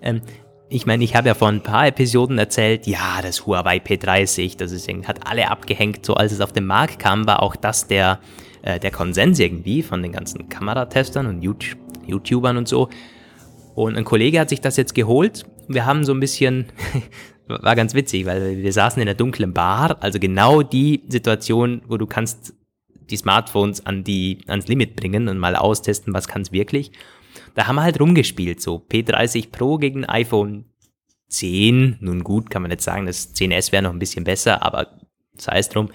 Ähm, ich meine, ich habe ja vor ein paar Episoden erzählt, ja, das Huawei P30, das ist, hat alle abgehängt, so als es auf den Markt kam, war auch das der, äh, der Konsens irgendwie von den ganzen Kameratestern und YouTube, YouTubern und so. Und ein Kollege hat sich das jetzt geholt. Wir haben so ein bisschen war ganz witzig, weil wir saßen in einer dunklen Bar, also genau die Situation, wo du kannst die Smartphones an die, ans Limit bringen und mal austesten, was kann es wirklich. Da haben wir halt rumgespielt, so P30 Pro gegen iPhone 10. Nun gut, kann man jetzt sagen, das 10S wäre noch ein bisschen besser, aber sei es drum.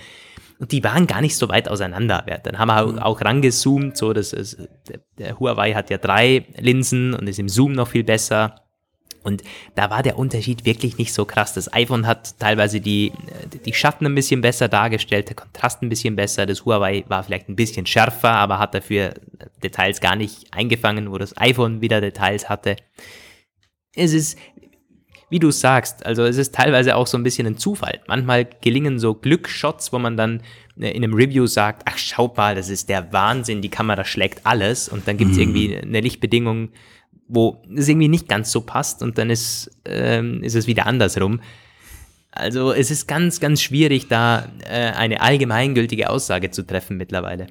Und die waren gar nicht so weit auseinander. Dann haben wir auch rangezoomt, so dass es, der, der Huawei hat ja drei Linsen und ist im Zoom noch viel besser. Und da war der Unterschied wirklich nicht so krass. Das iPhone hat teilweise die, die Schatten ein bisschen besser dargestellt, der Kontrast ein bisschen besser. Das Huawei war vielleicht ein bisschen schärfer, aber hat dafür Details gar nicht eingefangen, wo das iPhone wieder Details hatte. Es ist, wie du sagst, also es ist teilweise auch so ein bisschen ein Zufall. Manchmal gelingen so Glücksshots, wo man dann äh, in einem Review sagt, ach schau mal, das ist der Wahnsinn, die Kamera schlägt alles und dann gibt es mhm. irgendwie eine Lichtbedingung, wo es irgendwie nicht ganz so passt und dann ist, ähm, ist es wieder andersrum. Also es ist ganz, ganz schwierig, da äh, eine allgemeingültige Aussage zu treffen mittlerweile.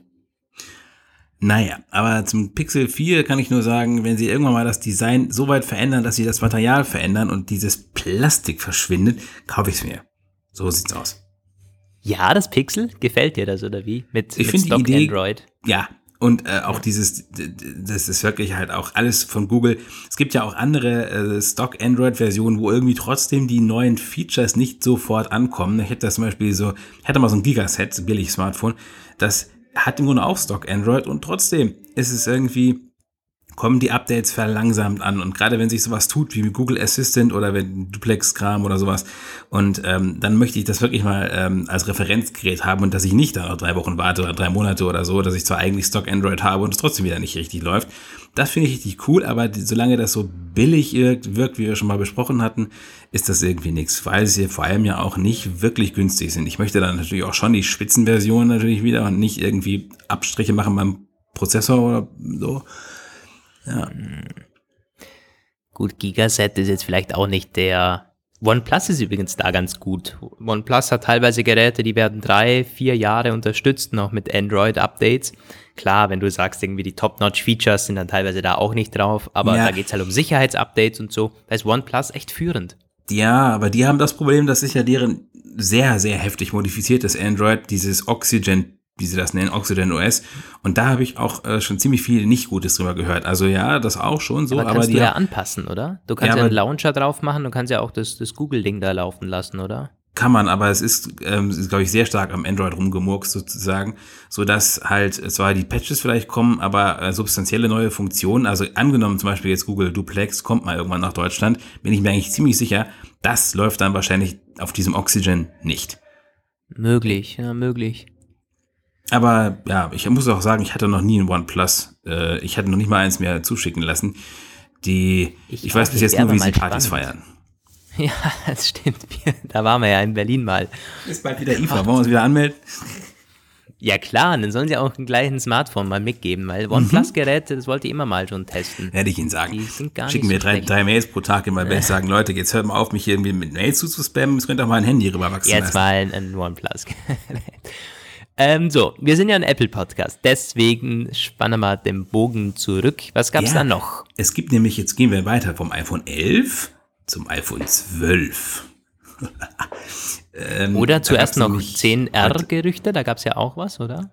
Naja, aber zum Pixel 4 kann ich nur sagen, wenn sie irgendwann mal das Design so weit verändern, dass sie das Material verändern und dieses Plastik verschwindet, kaufe ich es mir. So sieht's aus. Ja, das Pixel, gefällt dir das oder wie? Mit, ich mit Stock die Idee, Android? Ja, und äh, auch dieses, das ist wirklich halt auch alles von Google. Es gibt ja auch andere äh, Stock-Android-Versionen, wo irgendwie trotzdem die neuen Features nicht sofort ankommen. Ich hätte das zum Beispiel so, ich hatte mal so ein Gigaset, billig Smartphone, das hat im Grunde auch Stock-Android und trotzdem ist es irgendwie kommen die Updates verlangsamt an. Und gerade wenn sich sowas tut wie Google Assistant oder wenn Duplex-Kram oder sowas, und ähm, dann möchte ich das wirklich mal ähm, als Referenzgerät haben und dass ich nicht da noch drei Wochen warte oder drei Monate oder so, dass ich zwar eigentlich Stock Android habe und es trotzdem wieder nicht richtig läuft. Das finde ich richtig cool, aber solange das so billig wirkt, wie wir schon mal besprochen hatten, ist das irgendwie nichts, weil sie vor allem ja auch nicht wirklich günstig sind. Ich möchte dann natürlich auch schon die Spitzenversion natürlich wieder und nicht irgendwie Abstriche machen beim Prozessor oder so. Ja. Gut, Gigaset ist jetzt vielleicht auch nicht der. OnePlus ist übrigens da ganz gut. OnePlus hat teilweise Geräte, die werden drei, vier Jahre unterstützt, noch mit Android-Updates. Klar, wenn du sagst, irgendwie die Top-Notch-Features sind dann teilweise da auch nicht drauf, aber ja. da geht's halt um Sicherheitsupdates und so. Da ist OnePlus echt führend. Ja, aber die haben das Problem, dass sich ja deren sehr, sehr heftig modifiziertes Android, dieses Oxygen wie sie das nennen, Oxygen OS. Und da habe ich auch äh, schon ziemlich viel nicht Gutes drüber gehört. Also ja, das auch schon so. Aber kannst aber du ja anpassen, oder? Du kannst ja, ja einen Launcher drauf machen, du kannst ja auch das, das Google-Ding da laufen lassen, oder? Kann man, aber es ist, ähm, ist glaube ich, sehr stark am Android rumgemurkst sozusagen, so dass halt zwar die Patches vielleicht kommen, aber äh, substanzielle neue Funktionen, also angenommen zum Beispiel jetzt Google Duplex kommt mal irgendwann nach Deutschland, bin ich mir eigentlich ziemlich sicher, das läuft dann wahrscheinlich auf diesem Oxygen nicht. Möglich, ja, möglich. Aber ja, ich muss auch sagen, ich hatte noch nie ein OnePlus. Äh, ich hatte noch nicht mal eins mehr zuschicken lassen. Die, ich, ich weiß bis jetzt nur, wie sie Partys spannend. feiern. Ja, das stimmt. Da waren wir ja in Berlin mal. Ist bald wieder IFA. Wollen wir uns wieder anmelden? Ja klar, dann sollen sie auch ein gleichen Smartphone mal mitgeben, weil OnePlus-Geräte, das wollte ich immer mal schon testen. Werde ich Ihnen sagen. Schicken mir so drei, drei, Mails pro Tag immer, wenn ich sagen, Leute, jetzt hört mal auf, mich irgendwie mit Mails zuzuspammen, es könnte auch mal ein Handy rüberwachsen Jetzt lassen. mal ein, ein OnePlus-Gerät. Ähm, so, wir sind ja ein Apple-Podcast, deswegen spannen wir den Bogen zurück. Was gab's Ja. da noch? Es gibt nämlich, jetzt gehen wir weiter vom iPhone 11 zum iPhone 12. ähm, Oder zuerst noch nämlich- 10R-Gerüchte, da gab's ja auch was, oder?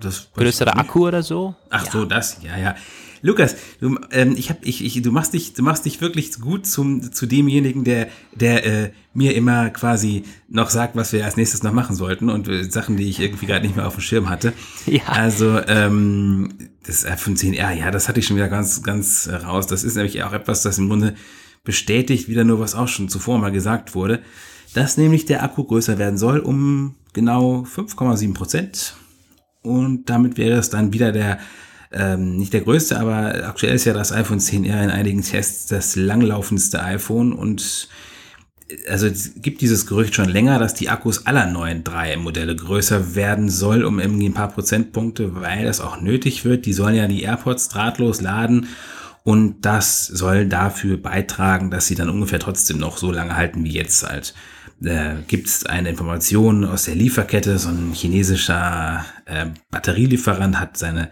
Das Größerer Akku oder so? Ach ja. so, das, ja, ja. Lukas, du, ähm, ich hab, ich, ich, du machst dich, du machst dich wirklich gut zum, zu demjenigen, der, der äh, mir immer quasi noch sagt, was wir als nächstes noch machen sollten und äh, Sachen, die ich irgendwie gerade nicht mehr auf dem Schirm hatte. Ja. Also ähm, das iPhone 10R, ja, das hatte ich schon wieder ganz, ganz raus. Das ist nämlich auch etwas, das im Grunde bestätigt wieder nur, was auch schon zuvor mal gesagt wurde, dass nämlich der Akku größer werden soll um genau 5,7 Prozent. Und damit wäre es dann wieder der, ähm, nicht der größte, aber aktuell ist ja das iPhone 10R in einigen Tests das langlaufendste iPhone und also es gibt dieses Gerücht schon länger, dass die Akkus aller neuen drei Modelle größer werden soll, um irgendwie ein paar Prozentpunkte, weil das auch nötig wird. Die sollen ja die AirPods drahtlos laden und das soll dafür beitragen, dass sie dann ungefähr trotzdem noch so lange halten wie jetzt halt. Da gibt es eine Information aus der Lieferkette, so ein chinesischer äh, Batterielieferant hat seine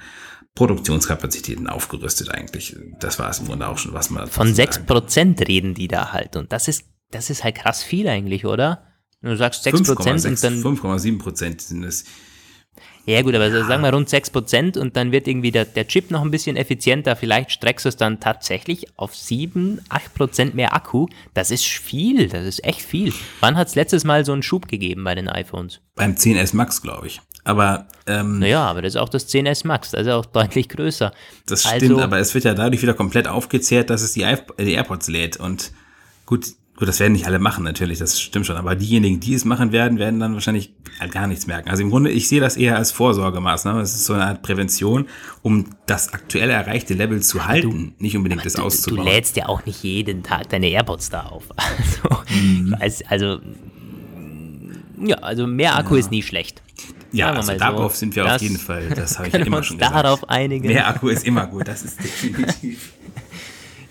Produktionskapazitäten aufgerüstet eigentlich. Das war es im Grunde auch schon, was man Von sagen 6% reden die da halt. Und das ist, das ist halt krass viel eigentlich, oder? Du sagst 6% und 5,6, dann. 5,7 Prozent sind es. Ja, gut, aber sagen wir rund 6% und dann wird irgendwie der, der Chip noch ein bisschen effizienter. Vielleicht streckst du es dann tatsächlich auf 7, 8% mehr Akku. Das ist viel, das ist echt viel. Wann hat es letztes Mal so einen Schub gegeben bei den iPhones? Beim 10S Max, glaube ich. Aber ähm, Naja, aber das ist auch das 10S Max, das ist auch deutlich größer. das also- stimmt, aber es wird ja dadurch wieder komplett aufgezehrt, dass es die, die AirPods lädt. Und gut, gut, das werden nicht alle machen natürlich, das stimmt schon. Aber diejenigen, die es machen werden, werden dann wahrscheinlich halt gar nichts merken. Also im Grunde, ich sehe das eher als Vorsorgemaßnahme. Es ist so eine Art Prävention, um das aktuell erreichte Level zu halten, nicht unbedingt das Du, du auszubauen. lädst ja auch nicht jeden Tag deine AirPods da auf. Also, Mhm. weiß, also, ja, also mehr Akku ist nie schlecht. Ja, also mal so. darauf sind wir auf jeden Fall. Das habe ich ja immer schon gesagt. darauf einigen? Mehr Akku ist immer gut, das ist definitiv.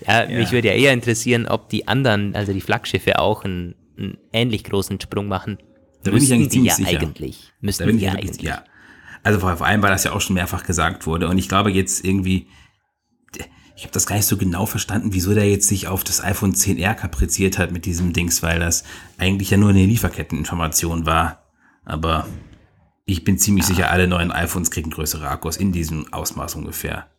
Ja, Ja. mich würde ja eher interessieren, ob die anderen, also die Flaggschiffe auch einen, einen ähnlich großen Sprung machen. Da bin ich eigentlich die ziemlich ja sicher. eigentlich. Müssten Da bin ich ja eigentlich. ja. Also vor, vor allem, weil das ja auch schon mehrfach gesagt wurde. Und ich glaube jetzt irgendwie, ich habe das gar nicht so genau verstanden, wieso der jetzt sich auf das iPhone 10R kapriziert hat mit diesem Dings, weil das eigentlich ja nur eine Lieferketteninformation war. Aber ich bin ziemlich sicher, alle neuen iPhones kriegen größere Akkus in diesem Ausmaß ungefähr.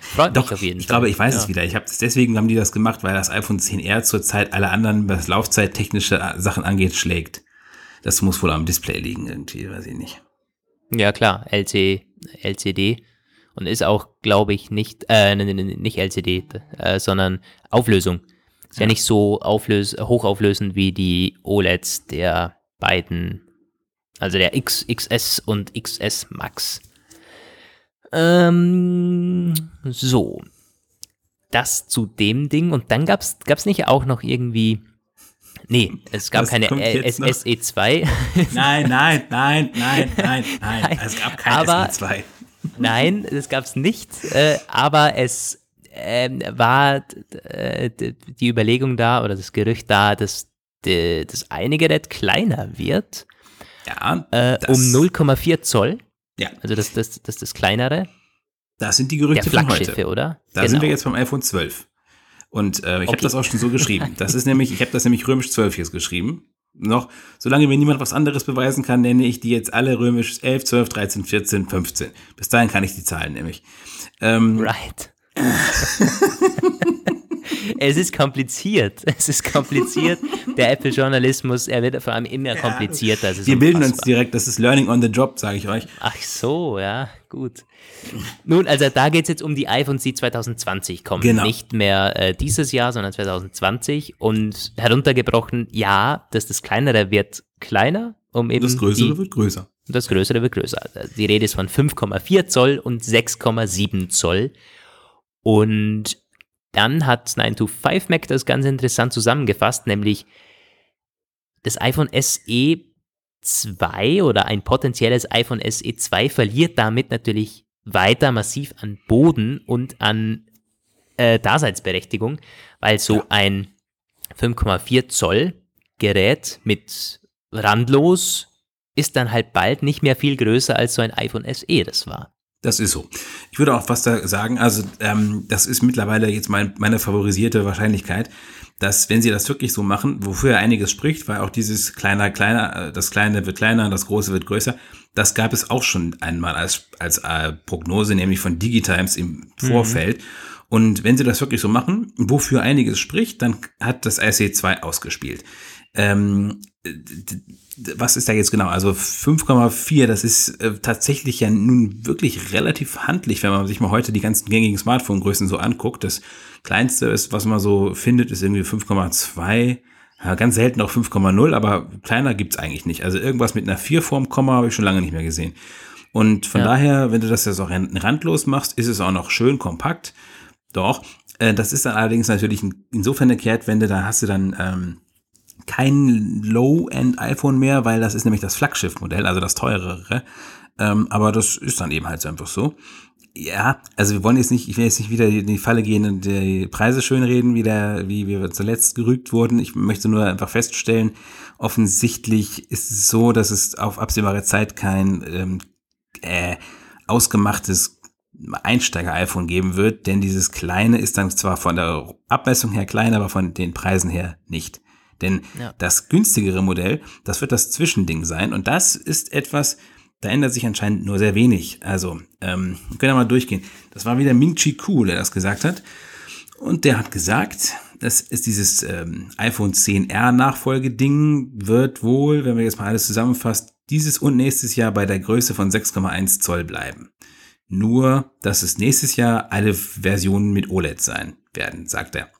Freut Doch, mich auf jeden ich Fall. glaube, ich weiß ja. es wieder. Ich habe deswegen haben die das gemacht, weil das iPhone 10R zurzeit alle anderen, was laufzeittechnische Sachen angeht, schlägt. Das muss wohl am Display liegen irgendwie, weiß ich nicht. Ja, klar, LC, LCD. Und ist auch, glaube ich, nicht, äh, nicht LCD, äh, sondern Auflösung. Ist ja, Ja. nicht so auflös hochauflösend wie die OLEDs der beiden, also der X, XS und XS Max. Ähm, so. Das zu dem Ding. Und dann gab's, gab's nicht auch noch irgendwie, nee, es gab Was keine kommt äh, jetzt noch? SE2. Nein, nein, nein, nein, nein, nein. Es gab kein Aber- SE2. Nein, das gab's nicht, äh, aber es ähm, war äh, d- die Überlegung da oder das Gerücht da, dass das eine Gerät kleiner wird, Ja, äh, um 0,4 Zoll, Ja, also das, das, das das kleinere, das sind die der Gerüchte von Flaggschiffe, heute. oder? Da sind wir jetzt beim iPhone 12. Und äh, ich habe Okay. das auch schon so geschrieben. Das ist nämlich, ich habe das nämlich römisch 12 jetzt geschrieben. Noch, solange mir niemand was anderes beweisen kann, nenne ich die jetzt alle römisch 11, 12, 13, 14, 15. Bis dahin kann ich die Zahlen nämlich. Ähm, Right. es ist kompliziert. Es ist kompliziert. Der Apple-Journalismus, er wird vor allem immer komplizierter. Wir bilden uns unfassbar. direkt, das ist Learning on the Job, sage ich euch. Ach so, ja, gut. Nun, also da geht es jetzt um die iPhones, die 2020 kommen. Genau. Nicht mehr äh, dieses Jahr, sondern 2020. Und heruntergebrochen, ja, dass das kleinere wird kleiner, um eben Das Größere die, wird größer. das größere wird größer. Die Rede ist von 5,4 Zoll und 6,7 Zoll. Und dann hat 9to5Mac das ganz interessant zusammengefasst, nämlich das iPhone SE 2 oder ein potenzielles iPhone SE 2 verliert damit natürlich weiter massiv an Boden und an äh, Daseinsberechtigung, weil so Ja. ein 5,4 Zoll Gerät mit randlos ist dann halt bald nicht mehr viel größer als so ein iPhone SE das war. Das ist so. Ich würde auch was da sagen, also ähm, das ist mittlerweile jetzt mein, meine favorisierte Wahrscheinlichkeit, dass wenn sie das wirklich so machen, wofür einiges spricht, weil auch dieses kleiner, kleiner, äh, das Kleine wird kleiner, das Große wird größer, das gab es auch schon einmal als, als äh, Prognose, nämlich von Digitimes im mhm. Vorfeld. Mhm. Und wenn sie das wirklich so machen, wofür einiges spricht, dann hat das IC2 ausgespielt. Ähm, was ist da jetzt genau? Also 5,4, das ist äh, tatsächlich ja nun wirklich relativ handlich, wenn man sich mal heute die ganzen gängigen Smartphone-Größen so anguckt. Das kleinste ist, was man so findet, ist irgendwie 5,2. Ja, ganz selten auch 5,0, aber kleiner gibt's eigentlich nicht. Also irgendwas mit einer 4 vorm Komma habe ich schon lange nicht mehr gesehen. Und von ja. daher, wenn du das jetzt auch randlos machst, ist es auch noch schön kompakt. Doch, äh, das ist dann allerdings natürlich insofern eine Kehrtwende, da hast du dann ähm, kein Low-End-iPhone mehr, weil das ist nämlich das Flaggschiff-Modell, also das teurere. Ähm, aber das ist dann eben halt einfach so. Ja, also wir wollen jetzt nicht, ich will jetzt nicht wieder in die Falle gehen und die Preise schönreden, wie, der, wie wir zuletzt gerügt wurden. Ich möchte nur einfach feststellen, offensichtlich ist es so, dass es auf absehbare Zeit kein ähm, äh, ausgemachtes Einsteiger-iPhone geben wird, denn dieses kleine ist dann zwar von der Abmessung her klein, aber von den Preisen her nicht. Denn ja. das günstigere Modell, das wird das Zwischending sein und das ist etwas, da ändert sich anscheinend nur sehr wenig. Also, ähm, wir können ja mal durchgehen. Das war wieder Ming Chi Ku, der das gesagt hat. Und der hat gesagt, das ist dieses ähm, iPhone 10R Nachfolgeding, wird wohl, wenn wir jetzt mal alles zusammenfassen, dieses und nächstes Jahr bei der Größe von 6,1 Zoll bleiben. Nur, dass es nächstes Jahr alle Versionen mit OLED sein werden, sagt er.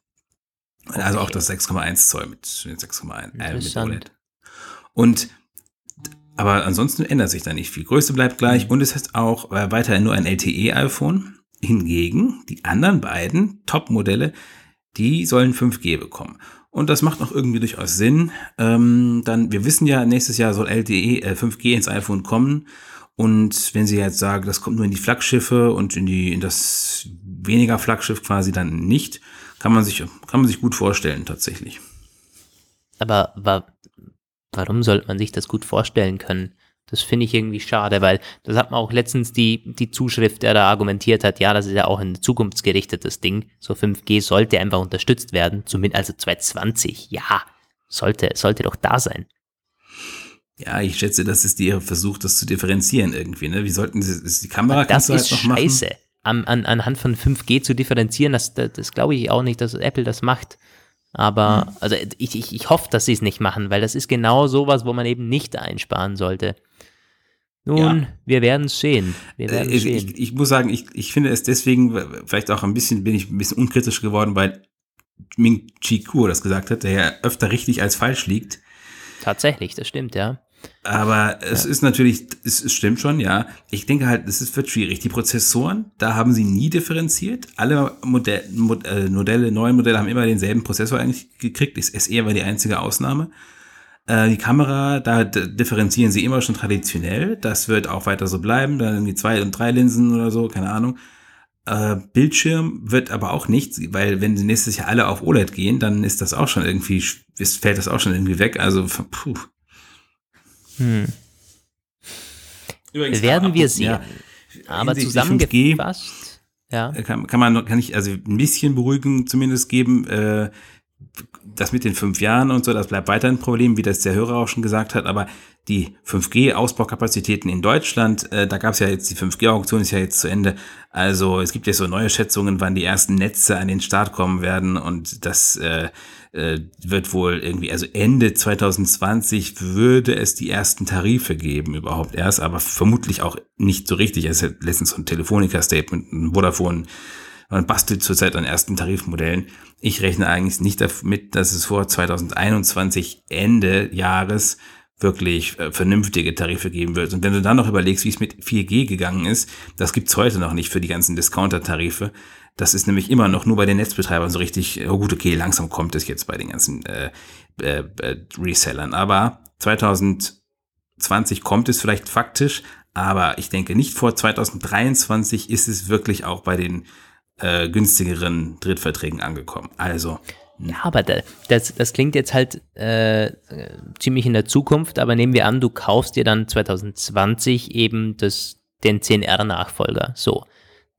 Okay. Also auch das 6,1 Zoll mit 6,1 äh, mit OLED. Und aber ansonsten ändert sich da nicht viel. Größe bleibt gleich mhm. und es ist auch äh, weiterhin nur ein LTE-iPhone. Hingegen die anderen beiden Top-Modelle, die sollen 5G bekommen. Und das macht auch irgendwie durchaus Sinn. Ähm, dann, wir wissen ja, nächstes Jahr soll LTE, äh, 5G ins iPhone kommen. Und wenn Sie jetzt sagen, das kommt nur in die Flaggschiffe und in die, in das weniger Flaggschiff quasi dann nicht, kann man sich, kann man sich gut vorstellen, tatsächlich. Aber wa warum sollte man sich das gut vorstellen können? Das finde ich irgendwie schade, weil das hat man auch letztens die, die Zuschrift, der da argumentiert hat, ja, das ist ja auch ein zukunftsgerichtetes Ding. So 5G sollte einfach unterstützt werden, zumindest also 2020. Ja, sollte, sollte doch da sein. Ja, ich schätze, das ist ihr Versuch, das zu differenzieren irgendwie. Ne? Wie sollten sie, ist die Kamera das ist halt scheiße. Machen? An, an, anhand von 5G zu differenzieren, das, das, das glaube ich auch nicht, dass Apple das macht. Aber hm. also ich, ich, ich hoffe, dass sie es nicht machen, weil das ist genau sowas, wo man eben nicht einsparen sollte. Nun, ja. wir werden es sehen. Werden ich, sehen. Ich, ich, muss sagen, ich, ich finde es deswegen, vielleicht auch ein bisschen, bin ich ein bisschen unkritisch geworden, weil Ming Chi Kuo das gesagt hat, der ja öfter richtig als falsch liegt. Tatsächlich, das stimmt, ja. Aber es ja. ist natürlich, es, es, stimmt schon, ja. Ich denke halt, es ist, wird schwierig. Die Prozessoren, da haben sie nie differenziert. Alle Modell, äh, Modelle, neue Modelle haben immer denselben Prozessor eigentlich gekriegt. Das SE war die einzige Ausnahme. Äh, die Kamera, da differenzieren sie immer schon traditionell. Das wird auch weiter so bleiben. Dann irgendwie zwei und drei Linsen oder so, keine Ahnung. Äh, Bildschirm wird aber auch nichts, weil wenn sie nächstes Jahr alle auf OLED gehen, dann ist das auch schon irgendwie, fällt das auch schon irgendwie weg. Also, puh. Hm. Übrigens, Werden wir sehen. Ja, aber zusammengefasst, ja. Kann, kann man, kann ich also ein bisschen beruhigen zumindest geben. Äh, das mit den fünf Jahren und so, das bleibt weiter ein Problem, wie das der Hörer auch schon gesagt hat, aber die 5G-Ausbaukapazitäten in Deutschland, äh, da gab es ja jetzt, die 5G-Auktion ist ja jetzt zu Ende. Also es gibt ja so neue Schätzungen, wann die ersten Netze an den Start kommen werden und das äh, äh, wird wohl irgendwie, also Ende 2020 würde es die ersten Tarife geben überhaupt erst, aber vermutlich auch nicht so richtig. Es ist letztens so ein Telefonica-Statement, ein Vodafone man bastelt zurzeit an ersten Tarifmodellen. Ich rechne eigentlich nicht damit, dass es vor 2021 Ende Jahres wirklich äh, vernünftige Tarife geben wird. Und wenn du dann noch überlegst, wie es mit 4G gegangen ist, das gibt's heute noch nicht für die ganzen Discounter-Tarife. Das ist nämlich immer noch nur bei den Netzbetreibern so richtig, oh gut, okay, langsam kommt es jetzt bei den ganzen äh, äh, äh Resellern. Aber 2020 kommt es vielleicht faktisch, aber ich denke nicht vor 2023 ist es wirklich auch bei den äh, günstigeren Drittverträgen angekommen. Also Ja, aber das, das klingt jetzt halt äh, ziemlich in der Zukunft, aber nehmen wir an, du kaufst dir dann 2020 eben das, den 10R-Nachfolger. So,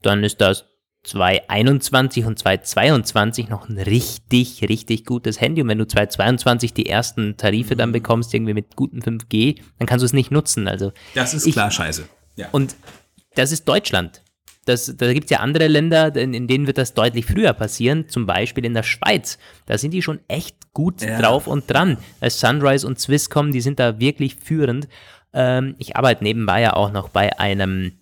dann ist das 2021 und 2022 noch ein richtig, richtig gutes Handy. Und wenn du 2022 die ersten Tarife dann mhm. bekommst, irgendwie mit gutem 5G, dann kannst du es nicht nutzen. Also das ist ich, klar scheiße. Ja. Und das ist Deutschland. Das, da gibt es ja andere Länder, in, in, denen wird das deutlich früher passieren, zum Beispiel in der Schweiz. Da sind die schon echt gut ja. drauf und dran. Als Sunrise und Swisscom, die sind da wirklich führend. Ähm, ich arbeite nebenbei ja auch noch bei einem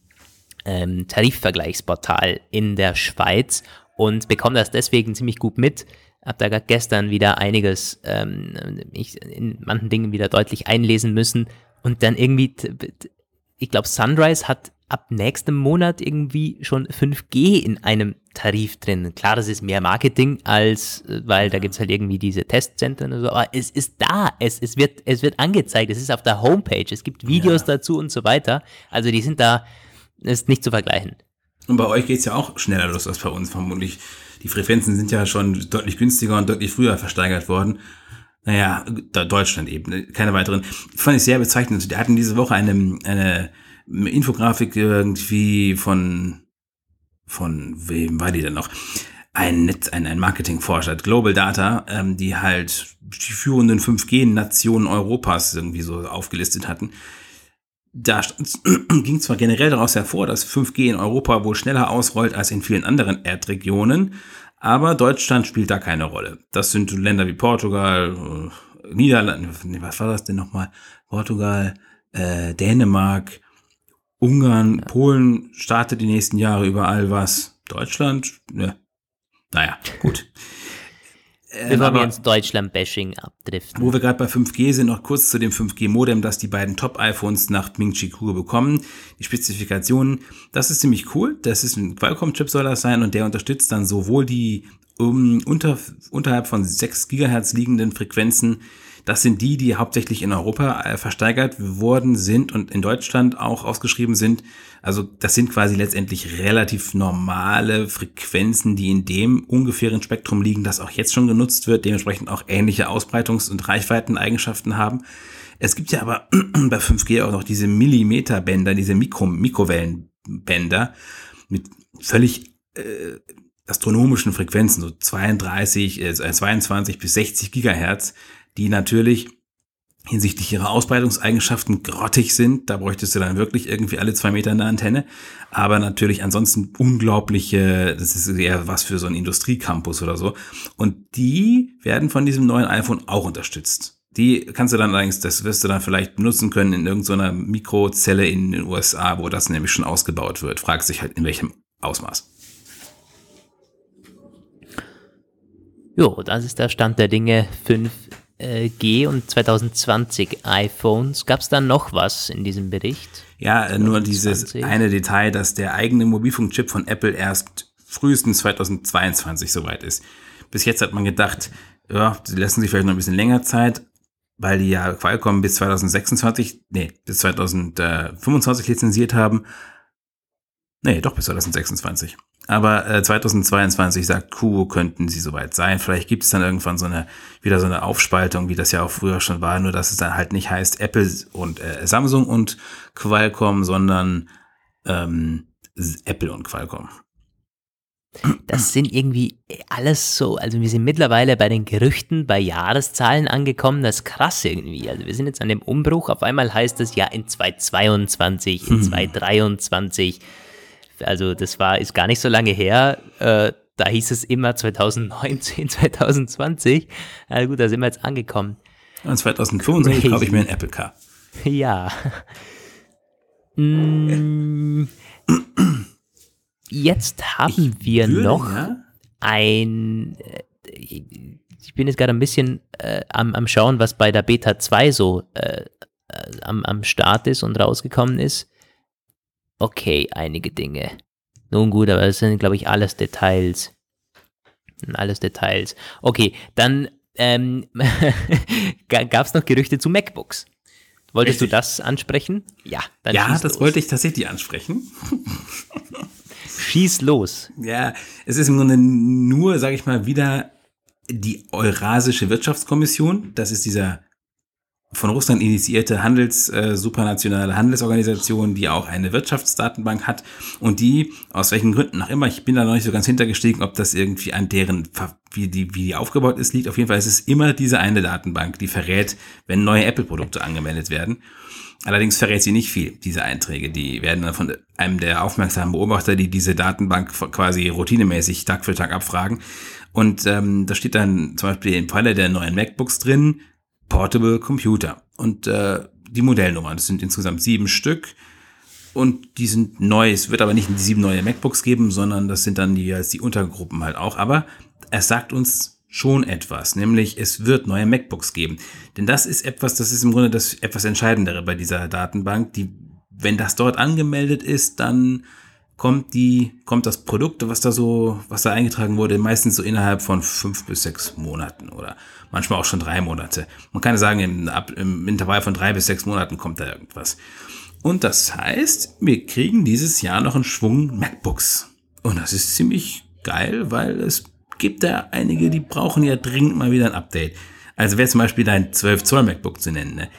ähm, Tarifvergleichsportal in der Schweiz und bekomme das deswegen ziemlich gut mit. Hab da gestern wieder einiges ähm, ich in manchen Dingen wieder deutlich einlesen müssen und dann irgendwie, ich glaube, Sunrise hat ab nächstem Monat irgendwie schon 5G in einem Tarif drin. Klar, das ist mehr Marketing als, weil da gibt's halt irgendwie diese Testzentren und so, aber es ist da, es, es, wird, es wird angezeigt, es ist auf der Homepage, es gibt Videos ja. dazu und so weiter. Also die sind da, ist nicht zu vergleichen. Und bei euch geht's ja auch schneller los als bei uns vermutlich. Die Frequenzen sind ja schon deutlich günstiger und deutlich früher versteigert worden. Naja, Deutschland eben, keine weiteren. Fand ich sehr bezeichnend. Die hatten diese Woche eine, eine Infografik irgendwie von, von wem war die denn noch? Ein, Netz, ein, ein Marketingforscher, Global Data, ähm, die halt die führenden 5G-Nationen Europas irgendwie so aufgelistet hatten. Da ging zwar generell daraus hervor, dass 5G in Europa wohl schneller ausrollt als in vielen anderen Erdregionen, aber Deutschland spielt da keine Rolle. Das sind Länder wie Portugal, äh, Niederlande, was war das denn nochmal? Portugal, äh, Dänemark, Ungarn, Polen startet die nächsten Jahre überall was. Deutschland, ne. Naja, gut. Bevor ähm, wir ins Deutschland-Bashing abdriften. Wo wir gerade bei 5G sind, noch kurz zu dem 5G-Modem, das die beiden Top-iPhones nach Ming Chi Kuo bekommen. Die Spezifikationen, das ist ziemlich cool. Das ist ein Qualcomm-Chip soll das sein und der unterstützt dann sowohl die um, unter, unterhalb von 6 Gigahertz liegenden Frequenzen das sind die, die hauptsächlich in Europa äh, versteigert worden sind und in Deutschland auch ausgeschrieben sind. Also das sind quasi letztendlich relativ normale Frequenzen, die in dem ungefähren Spektrum liegen, das auch jetzt schon genutzt wird, dementsprechend auch ähnliche Ausbreitungs- und Reichweiteneigenschaften haben. Es gibt ja aber bei 5G auch noch diese Millimeterbänder, diese Mikro Mikrowellenbänder mit völlig äh, astronomischen Frequenzen, so 32, äh, 22 bis 60 Gigahertz, die natürlich hinsichtlich ihrer Ausbreitungseigenschaften grottig sind. Da bräuchtest du dann wirklich irgendwie alle zwei Meter eine Antenne. Aber natürlich ansonsten unglaubliche, das ist eher was für so ein Industriecampus oder so. Und die werden von diesem neuen iPhone auch unterstützt. Die kannst du dann allerdings, das wirst du dann vielleicht benutzen können in irgendeiner Mikrozelle in den USA, wo das nämlich schon ausgebaut wird. Fragt sich halt in welchem Ausmaß. Jo, das ist der Stand der Dinge 5 äh, G und 2020 iPhones. Gab es da noch was in diesem Bericht? Ja, 2020? Äh, nur dieses eine Detail, dass der eigene Mobilfunkchip von Apple erst frühestens 2022 soweit ist. Bis jetzt hat man gedacht, ja, die lassen sich vielleicht noch ein bisschen länger Zeit, weil die ja Qualcomm bis 2026, nee, bis 2025 lizenziert haben. Nee, doch bis 2026. Aber äh, 2022 sagt Kuo, könnten sie soweit sein. Vielleicht gibt es dann irgendwann so eine, wieder so eine Aufspaltung, wie das ja auch früher schon war, nur dass es dann halt nicht heißt Apple und äh, Samsung und Qualcomm, sondern ähm, Apple und Qualcomm. Das sind irgendwie alles so, also wir sind mittlerweile bei den Gerüchten, bei Jahreszahlen angekommen, das ist krass irgendwie. Also wir sind jetzt an dem Umbruch, auf einmal heißt es ja in 2022, in 2023. Also das war, ist gar nicht so lange her. Äh, da hieß es immer 2019, 2020. Na gut, da sind wir jetzt angekommen. Und 2025 habe ich mir ein Apple Car. Ja. mm, jetzt haben ich wir würde, noch ja? ein. Äh, ich bin jetzt gerade ein bisschen äh, am, am Schauen, was bei der Beta 2 so äh, äh, am, am Start ist und rausgekommen ist okay, einige Dinge. Nun gut, aber das sind, glaube ich, alles Details. Alles Details. Okay, dann ähm, gab es noch Gerüchte zu MacBooks. Wolltest Richtig. du das ansprechen? Ja, dann Ja, das los. wollte ich tatsächlich ansprechen. schieß los. Ja, es ist im Grunde nur, sage ich mal, wieder die Eurasische Wirtschaftskommission, das ist dieser von Russland initiierte Handels, äh, supranationale Handelsorganisation, die auch eine Wirtschaftsdatenbank hat und die, aus welchen Gründen auch immer, ich bin da noch nicht so ganz hintergestiegen, ob das irgendwie an deren, wie die, wie die aufgebaut ist, liegt. Auf jeden Fall ist es immer diese eine Datenbank, die verrät, wenn neue Apple-Produkte angemeldet werden. Allerdings verrät sie nicht viel, diese Einträge. Die werden dann von einem der aufmerksamen Beobachter, die diese Datenbank quasi routinemäßig Tag für Tag abfragen. Und ähm, da steht dann zum Beispiel im Falle der neuen MacBooks drin, Portable Computer. Und äh, die Modellnummern, das sind insgesamt sieben Stück. Und die sind neu. Es wird aber nicht die sieben neue MacBooks geben, sondern das sind dann die, die Untergruppen halt auch. Aber es sagt uns schon etwas, nämlich es wird neue MacBooks geben. Denn das ist etwas, das ist im Grunde das etwas Entscheidendere bei dieser Datenbank. Die, wenn das dort angemeldet ist, dann kommt die, kommt das Produkt, was da so, was da eingetragen wurde, meistens so innerhalb von fünf bis sechs Monaten oder manchmal auch schon drei Monate. Man kann sagen, im, im Intervall von drei bis sechs Monaten kommt da irgendwas. Und das heißt, wir kriegen dieses Jahr noch einen Schwung MacBooks. Und das ist ziemlich geil, weil es gibt da einige, die brauchen ja dringend mal wieder ein Update. Also wäre zum Beispiel dein 12 Zoll MacBook zu nennen, ne?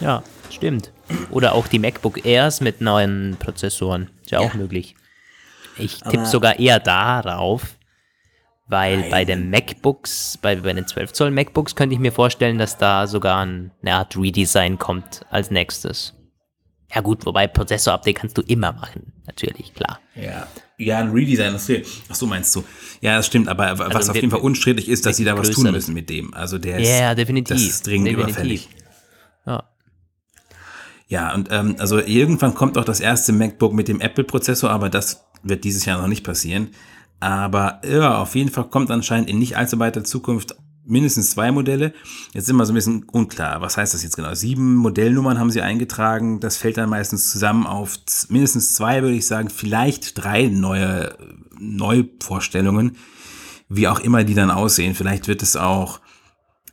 Ja, stimmt. Oder auch die MacBook Airs mit neuen Prozessoren. Ist ja, ja. auch möglich. Ich tippe sogar eher darauf, weil Nein. bei den MacBooks, bei, bei den 12 Zoll MacBooks könnte ich mir vorstellen, dass da sogar ein, eine Art Redesign kommt als nächstes. Ja gut, wobei Prozessor-Update kannst du immer machen, natürlich, klar. Ja, ja ein Redesign, das ach so meinst du. Ja, das stimmt, aber was also auf jeden Fall unstrittig ist, dass sie da was tun müssen mit dem. Also der ist, ja, definitiv. Das ist dringend definitiv. überfällig. Ja. Ja, und ähm, also irgendwann kommt auch das erste MacBook mit dem Apple-Prozessor, aber das wird dieses Jahr noch nicht passieren. Aber ja, auf jeden Fall kommt anscheinend in nicht allzu weiter Zukunft mindestens zwei Modelle. Jetzt sind wir so ein bisschen unklar. Was heißt das jetzt genau? Sieben Modellnummern haben sie eingetragen. Das fällt dann meistens zusammen auf mindestens zwei, würde ich sagen, vielleicht drei neue Neuvorstellungen. Wie auch immer die dann aussehen. Vielleicht wird es auch,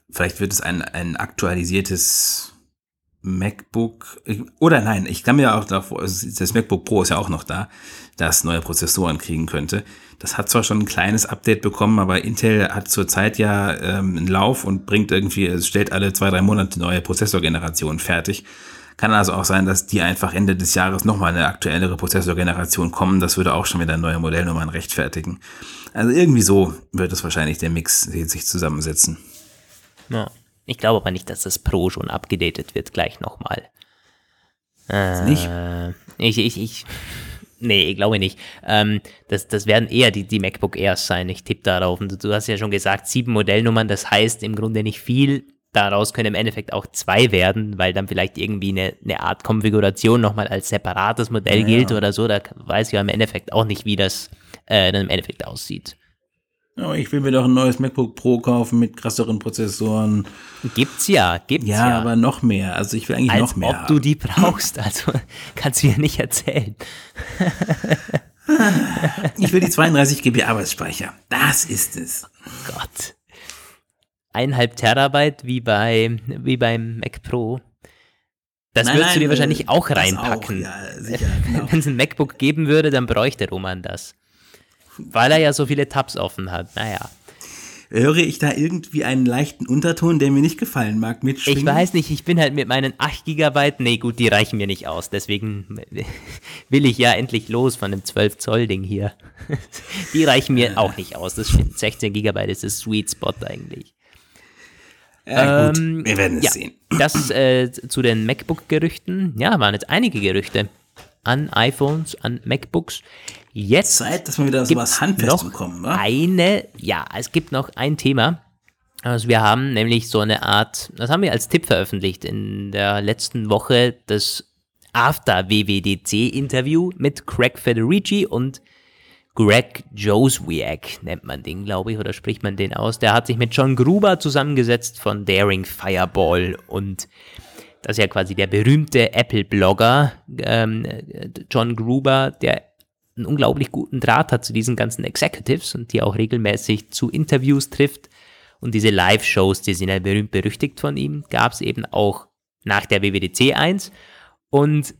vielleicht wird es ein, ein aktualisiertes MacBook, oder nein, ich kann mir auch davor, das MacBook Pro ist ja auch noch da, das neue Prozessoren kriegen könnte. Das hat zwar schon ein kleines Update bekommen, aber Intel hat zurzeit ja ähm, einen Lauf und bringt irgendwie, es stellt alle zwei, drei Monate neue Prozessorgenerationen fertig. Kann also auch sein, dass die einfach Ende des Jahres nochmal eine aktuellere Prozessorgeneration kommen. Das würde auch schon wieder neue Modellnummern rechtfertigen. Also irgendwie so wird es wahrscheinlich der Mix sich zusammensetzen. Ja. Ich glaube aber nicht, dass das Pro schon abgedatet wird gleich nochmal. Äh, nicht? Ich, ich, ich, nee, ich glaube nicht. Ähm, das, das werden eher die, die MacBook Airs sein. Ich tippe darauf. Und du hast ja schon gesagt, sieben Modellnummern, das heißt im Grunde nicht viel. Daraus können im Endeffekt auch zwei werden, weil dann vielleicht irgendwie eine, eine Art Konfiguration nochmal als separates Modell ja, gilt oder so. Da weiß ich ja im Endeffekt auch nicht, wie das äh, dann im Endeffekt aussieht. Oh, ich will mir doch ein neues MacBook Pro kaufen mit krasseren Prozessoren. Gibt's ja, gibt's ja. Ja, aber noch mehr. Also ich will eigentlich Als noch mehr. Ob haben. du die brauchst, also kannst du mir nicht erzählen. ich will die 32 GB Arbeitsspeicher. Das ist es. Oh Gott. Eineinhalb Terabyte wie bei wie beim Mac Pro. Das nein, würdest nein, du dir wahrscheinlich auch reinpacken. Auch, ja, sicher, genau. Wenn es ein MacBook geben würde, dann bräuchte Roman das. Weil er ja so viele Tabs offen hat. Naja. Höre ich da irgendwie einen leichten Unterton, der mir nicht gefallen mag, mitschwingen? Ich weiß nicht, ich bin halt mit meinen 8 GB, nee gut, die reichen mir nicht aus, deswegen will ich ja endlich los von dem 12 Zoll Ding hier. Die reichen mir auch nicht aus, das stimmt, 16 GB ist das Sweet Spot eigentlich. Ja, gut, ähm, wir werden es ja, sehen. Das äh, zu den MacBook-Gerüchten, ja, waren jetzt einige Gerüchte an iPhones, an MacBooks. Jetzt Zeit, dass wir wieder so was Handfest bekommen, wa? Eine, ja, es gibt noch ein Thema. Also wir haben nämlich so eine Art, das haben wir als Tipp veröffentlicht in der letzten Woche, das After WWDC Interview mit Craig Federici und Greg Joswiak nennt man den, glaube ich, oder spricht man den aus. Der hat sich mit John Gruber zusammengesetzt von Daring Fireball und das ist ja quasi der berühmte Apple-Blogger ähm, John Gruber, der einen unglaublich guten Draht hat zu diesen ganzen Executives und die auch regelmäßig zu Interviews trifft. Und diese Live-Shows, die sind ja berühmt berüchtigt von ihm, gab es eben auch nach der WWDC 1. Und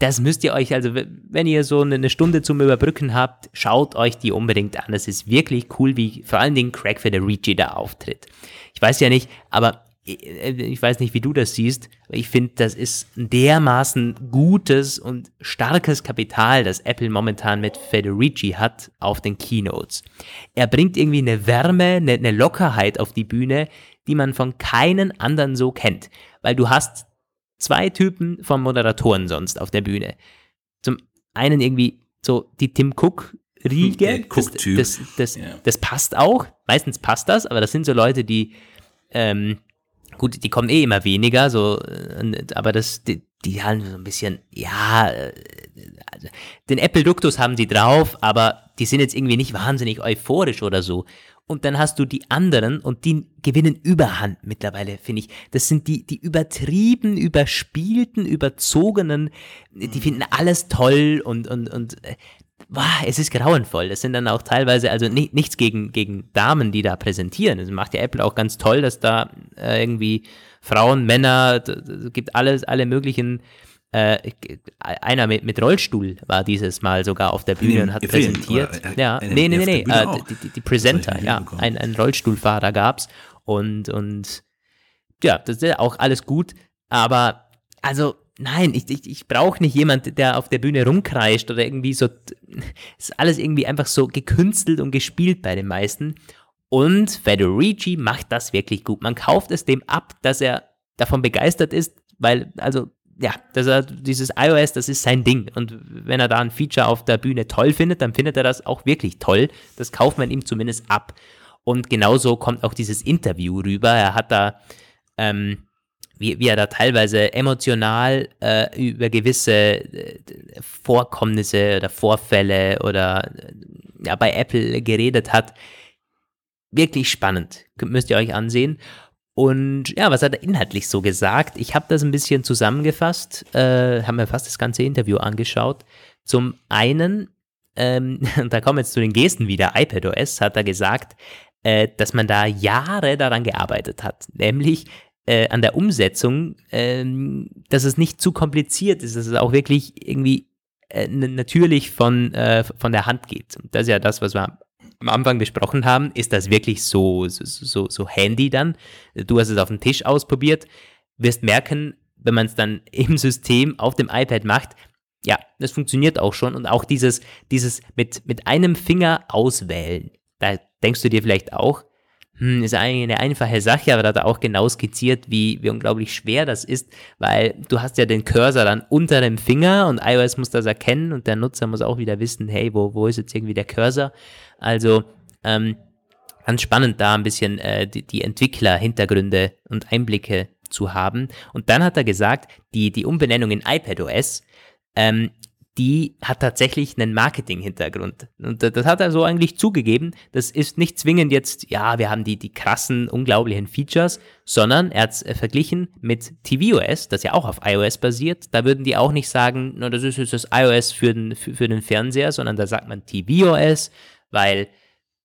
das müsst ihr euch, also wenn ihr so eine Stunde zum Überbrücken habt, schaut euch die unbedingt an. Es ist wirklich cool, wie vor allen Dingen Craig Federici da auftritt. Ich weiß ja nicht, aber ich weiß nicht, wie du das siehst, aber ich finde, das ist dermaßen gutes und starkes Kapital, das Apple momentan mit Federici hat auf den Keynotes. Er bringt irgendwie eine Wärme, eine, eine Lockerheit auf die Bühne, die man von keinen anderen so kennt. Weil du hast zwei Typen von Moderatoren sonst auf der Bühne. Zum einen irgendwie so die Tim Cook Riege, das, das, das, das, passt auch. Meistens passt das, aber das sind so Leute, die ähm, gut, die kommen eh immer weniger, so, äh, aber das, die, die haben so ein bisschen, ja, äh, den Apple-Duktus haben sie drauf, aber die sind jetzt irgendwie nicht wahnsinnig euphorisch oder so. Und dann hast du die anderen und die gewinnen Überhand mittlerweile, finde ich. Das sind die, die übertrieben, überspielten, überzogenen, die finden alles toll und, und, und äh, boah, es ist grauenvoll. Das sind dann auch teilweise, also ni nichts gegen, gegen Damen, die da präsentieren. Das macht ja Apple auch ganz toll, dass da äh, irgendwie Frauen, Männer, es gibt alles, alle möglichen äh, einer mit, mit Rollstuhl war dieses Mal sogar auf der Bühne und hat präsentiert. Oder, äh, ja, nee, nee, nee, nee, äh, die, die, die Presenter, ja, ein, ein Rollstuhlfahrer gab's und, und ja, das ist auch alles gut, aber also nein, ich, ich, ich brauche nicht jemand, der auf der Bühne rumkreischt oder irgendwie so. ist alles irgendwie einfach so gekünstelt und gespielt bei den meisten. Und Federici macht das wirklich gut. Man kauft es dem ab, dass er davon begeistert ist, weil, also, ja, dass er dieses iOS, das ist sein Ding. Und wenn er da ein Feature auf der Bühne toll findet, dann findet er das auch wirklich toll. Das kauft man ihm zumindest ab. Und genauso kommt auch dieses Interview rüber. Er hat da ähm, wie, wie er da teilweise emotional äh, über gewisse äh, Vorkommnisse oder Vorfälle oder äh, ja, bei Apple geredet hat. Wirklich spannend. Müsst ihr euch ansehen. Und ja, was hat er inhaltlich so gesagt? Ich habe das ein bisschen zusammengefasst, äh, habe mir fast das ganze Interview angeschaut. Zum einen, ähm, da kommen wir jetzt zu den Gesten wieder, iPadOS hat er gesagt, äh, dass man da Jahre daran gearbeitet hat. Nämlich äh, an der Umsetzung, ähm, dass es nicht zu kompliziert ist, dass es auch wirklich irgendwie äh, natürlich von, äh, von der Hand geht. Und das ist ja das, was wir am Anfang besprochen haben. Ist das wirklich so, so, so, handy dann? Du hast es auf dem Tisch ausprobiert, wirst merken, wenn man es dann im System auf dem iPad macht, ja, das funktioniert auch schon. Und auch dieses, dieses mit, mit einem Finger auswählen, da denkst du dir vielleicht auch, hm, ist eine einfache Sache, aber da hat er auch genau skizziert, wie, wie unglaublich schwer das ist, weil du hast ja den Cursor dann unter dem Finger und iOS muss das erkennen und der Nutzer muss auch wieder wissen, hey, wo, wo ist jetzt irgendwie der Cursor? Also, ähm, ganz spannend da ein bisschen äh, die, die Entwickler-Hintergründe und Einblicke zu haben. Und dann hat er gesagt, die, die Umbenennung in iPadOS ähm, die hat tatsächlich einen Marketing-Hintergrund. Und das hat er so eigentlich zugegeben. Das ist nicht zwingend jetzt, ja, wir haben die, die krassen, unglaublichen Features, sondern er hat es äh, verglichen mit tvOS, das ja auch auf iOS basiert. Da würden die auch nicht sagen, no, das ist jetzt das iOS für den, für, für den Fernseher, sondern da sagt man tvOS, weil,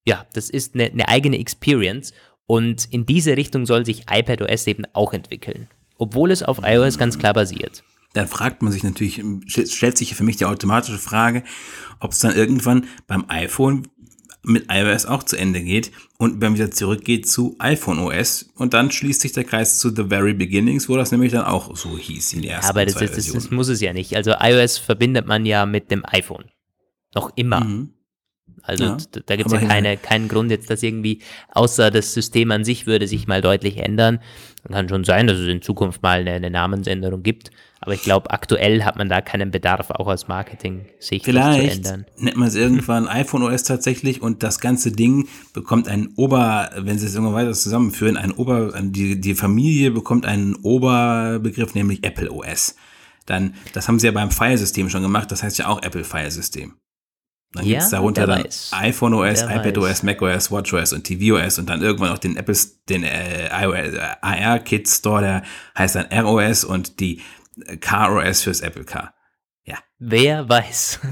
ja, das ist eine, eine eigene Experience. Und in diese Richtung soll sich iPadOS eben auch entwickeln. Obwohl es auf iOS ganz klar basiert dann fragt man sich natürlich, stellt sich für mich die automatische Frage, ob es dann irgendwann beim iPhone mit iOS auch zu Ende geht und dann wieder zurückgeht zu iPhone OS und dann schließt sich der Kreis zu The Very Beginnings, wo das nämlich dann auch so hieß in der ersten Aber das, das, das, das muss es ja nicht. Also iOS verbindet man ja mit dem iPhone. Noch immer. Mhm. Also ja, da gibt es ja keine, keinen Grund jetzt, dass irgendwie, außer das System an sich würde sich mal deutlich ändern. Kann schon sein, dass es in Zukunft mal eine, eine Namensänderung gibt. Aber ich glaube, aktuell hat man da keinen Bedarf, auch aus Marketing-Sicht zu ändern. nennt man es irgendwann iPhone OS tatsächlich und das ganze Ding bekommt ein Ober, wenn sie es irgendwann weiter zusammenführen, ein Ober, die, die Familie bekommt einen Oberbegriff, nämlich Apple OS. Dann, das haben sie ja beim File-System schon gemacht, das heißt ja auch Apple File-System. Dann ja, gibt es darunter dann weiß. iPhone OS, wer iPad weiß. OS, Mac OS, Watch OS und TV OS und dann irgendwann auch den Apple, den äh, AR Kit Store, der heißt dann ROS und die Car OS fürs Apple Car. Ja. Wer weiß.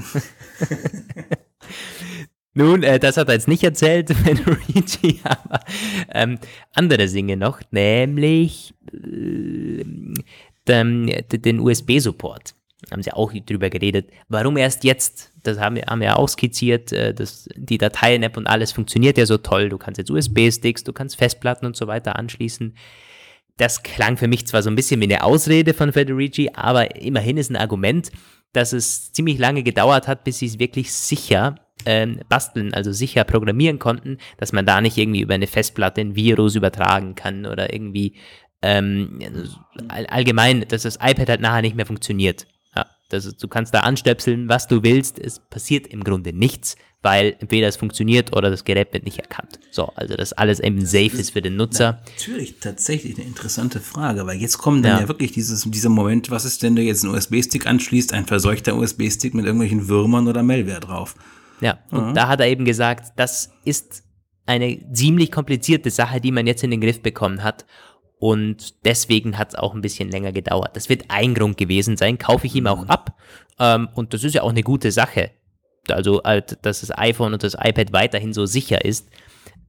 Nun, äh, das hat er jetzt nicht erzählt, Luigi, aber ähm, andere Dinge noch, nämlich äh, den, den USB-Support. haben sie auch drüber geredet. Warum erst jetzt? Das haben wir, haben wir auch skizziert. Äh, das, die Dateien-App und alles funktioniert ja so toll. Du kannst jetzt USB-Sticks, du kannst Festplatten und so weiter anschließen. Das klang für mich zwar so ein bisschen wie eine Ausrede von Federici, aber immerhin ist ein Argument, dass es ziemlich lange gedauert hat, bis sie es wirklich sicher ähm, basteln, also sicher programmieren konnten, dass man da nicht irgendwie über eine Festplatte ein Virus übertragen kann oder irgendwie ähm, all, allgemein, dass das iPad halt nachher nicht mehr funktioniert. Das ist, du kannst da anstöpseln, was du willst. Es passiert im Grunde nichts, weil entweder es funktioniert oder das Gerät wird nicht erkannt. So, also dass alles eben safe ist für den Nutzer. Natürlich, tatsächlich eine interessante Frage, weil jetzt kommt dann ja, ja wirklich dieses, dieser Moment, was ist, wenn du jetzt einen USB-Stick anschließt, ein verseuchter USB-Stick mit irgendwelchen Würmern oder Malware drauf. Ja, und mhm. da hat er eben gesagt, das ist eine ziemlich komplizierte Sache, die man jetzt in den Griff bekommen hat. Und deswegen hat es auch ein bisschen länger gedauert. Das wird ein Grund gewesen sein, kaufe ich ihm auch mhm. ab. Ähm, und das ist ja auch eine gute Sache. Also, äh, dass das iPhone und das iPad weiterhin so sicher ist,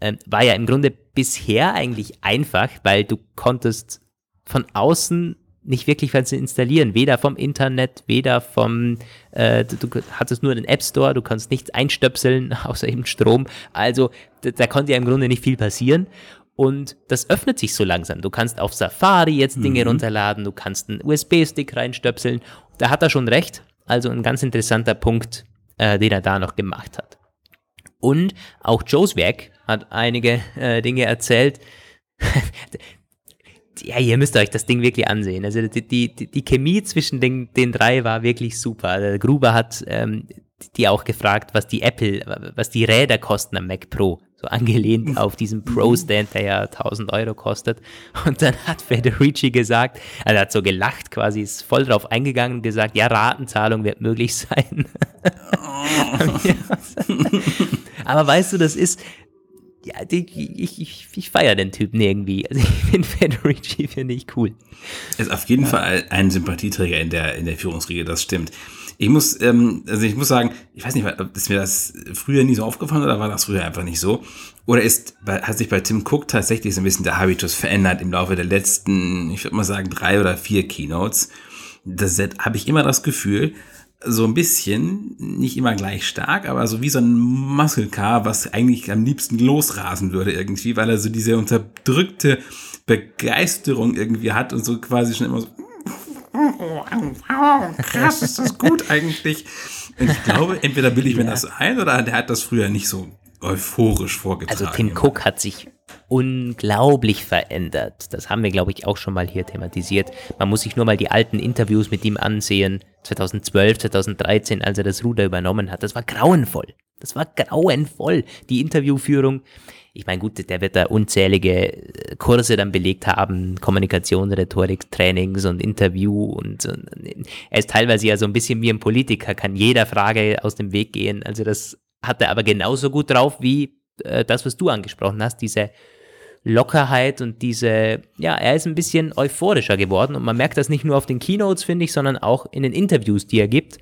ähm, war ja im Grunde bisher eigentlich einfach, weil du konntest von außen nicht wirklich was installieren, weder vom Internet, weder vom, äh, du, du, hattest nur den App Store, du kannst nichts einstöpseln, außer eben Strom. Also da, da konnte ja im Grunde nicht viel passieren. Und das öffnet sich so langsam. Du kannst auf Safari jetzt Dinge mhm. runterladen, du kannst einen USB-Stick reinstöpseln. Da hat er schon recht. Also ein ganz interessanter Punkt, äh, den er da noch gemacht hat. Und auch Joe's Werk hat einige äh, Dinge erzählt. ja, ihr müsst euch das Ding wirklich ansehen. Also die, die, die Chemie zwischen den, den drei war wirklich super. Der Gruber hat ähm, die auch gefragt, was die Apple, was die Räder kosten am Mac Pro so angelehnt auf diesen Pro-Stand, der ja 1000 Euro kostet. Und dann hat Federici gesagt, also er hat so gelacht quasi, ist voll drauf eingegangen und gesagt, ja, Ratenzahlung wird möglich sein. Aber weißt du, das ist, ja, die, ich, ich, ich feiere den Typen irgendwie. Also ich finde Federici, finde ich cool. Ist auf jeden ja. Fall ein Sympathieträger in der, in der Führungsriege, das stimmt. Ich muss, ähm, also ich muss sagen, ich weiß nicht, ist mir das früher nie so aufgefallen oder war das früher einfach nicht so? Oder ist, hat sich bei Tim Cook tatsächlich so ein bisschen der Habitus verändert im Laufe der letzten, ich würde mal sagen, drei oder vier Keynotes? Das habe ich immer das Gefühl, so ein bisschen, nicht immer gleich stark, aber so wie so ein Muscle Car, was eigentlich am liebsten losrasen würde irgendwie, weil er so diese unterdrückte Begeisterung irgendwie hat und so quasi schon immer so krass, ist das gut eigentlich. Und ich glaube, entweder bilde ich mir ja. das ein oder der hat das früher nicht so euphorisch vorgetragen. Also Tim Cook hat sich unglaublich verändert. Das haben wir, glaube ich, auch schon mal hier thematisiert. Man muss sich nur mal die alten Interviews mit ihm ansehen. 2012, 2013, als er das Ruder übernommen hat. Das war grauenvoll. Das war grauenvoll. Die Interviewführung ich meine, gut, der wird da unzählige äh, Kurse dann belegt haben, Kommunikation, Rhetorik, Trainings und Interview und, und, er ist teilweise ja so ein bisschen wie ein Politiker, kann jeder Frage aus dem Weg gehen. Also das hat er aber genauso gut drauf wie äh, das, was du angesprochen hast, diese Lockerheit und diese, ja, er ist ein bisschen euphorischer geworden und man merkt das nicht nur auf den Keynotes, finde ich, sondern auch in den Interviews, die er gibt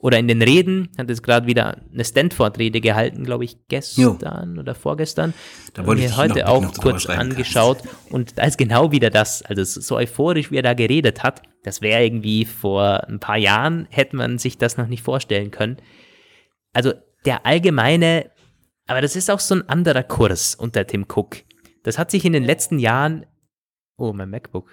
oder in den Reden, hat jetzt gerade wieder eine Stanford-Rede gehalten, glaube ich, gestern jo. oder vorgestern. Da wollte ich heute noch, auch noch kurz angeschaut kannst. und da ist genau wieder das, also so euphorisch, wie er da geredet hat, das wäre irgendwie vor ein paar Jahren, hätte man sich das noch nicht vorstellen können. Also der allgemeine, aber das ist auch so ein anderer Kurs unter Tim Cook. Das hat sich in den letzten Jahren, oh, mein MacBook,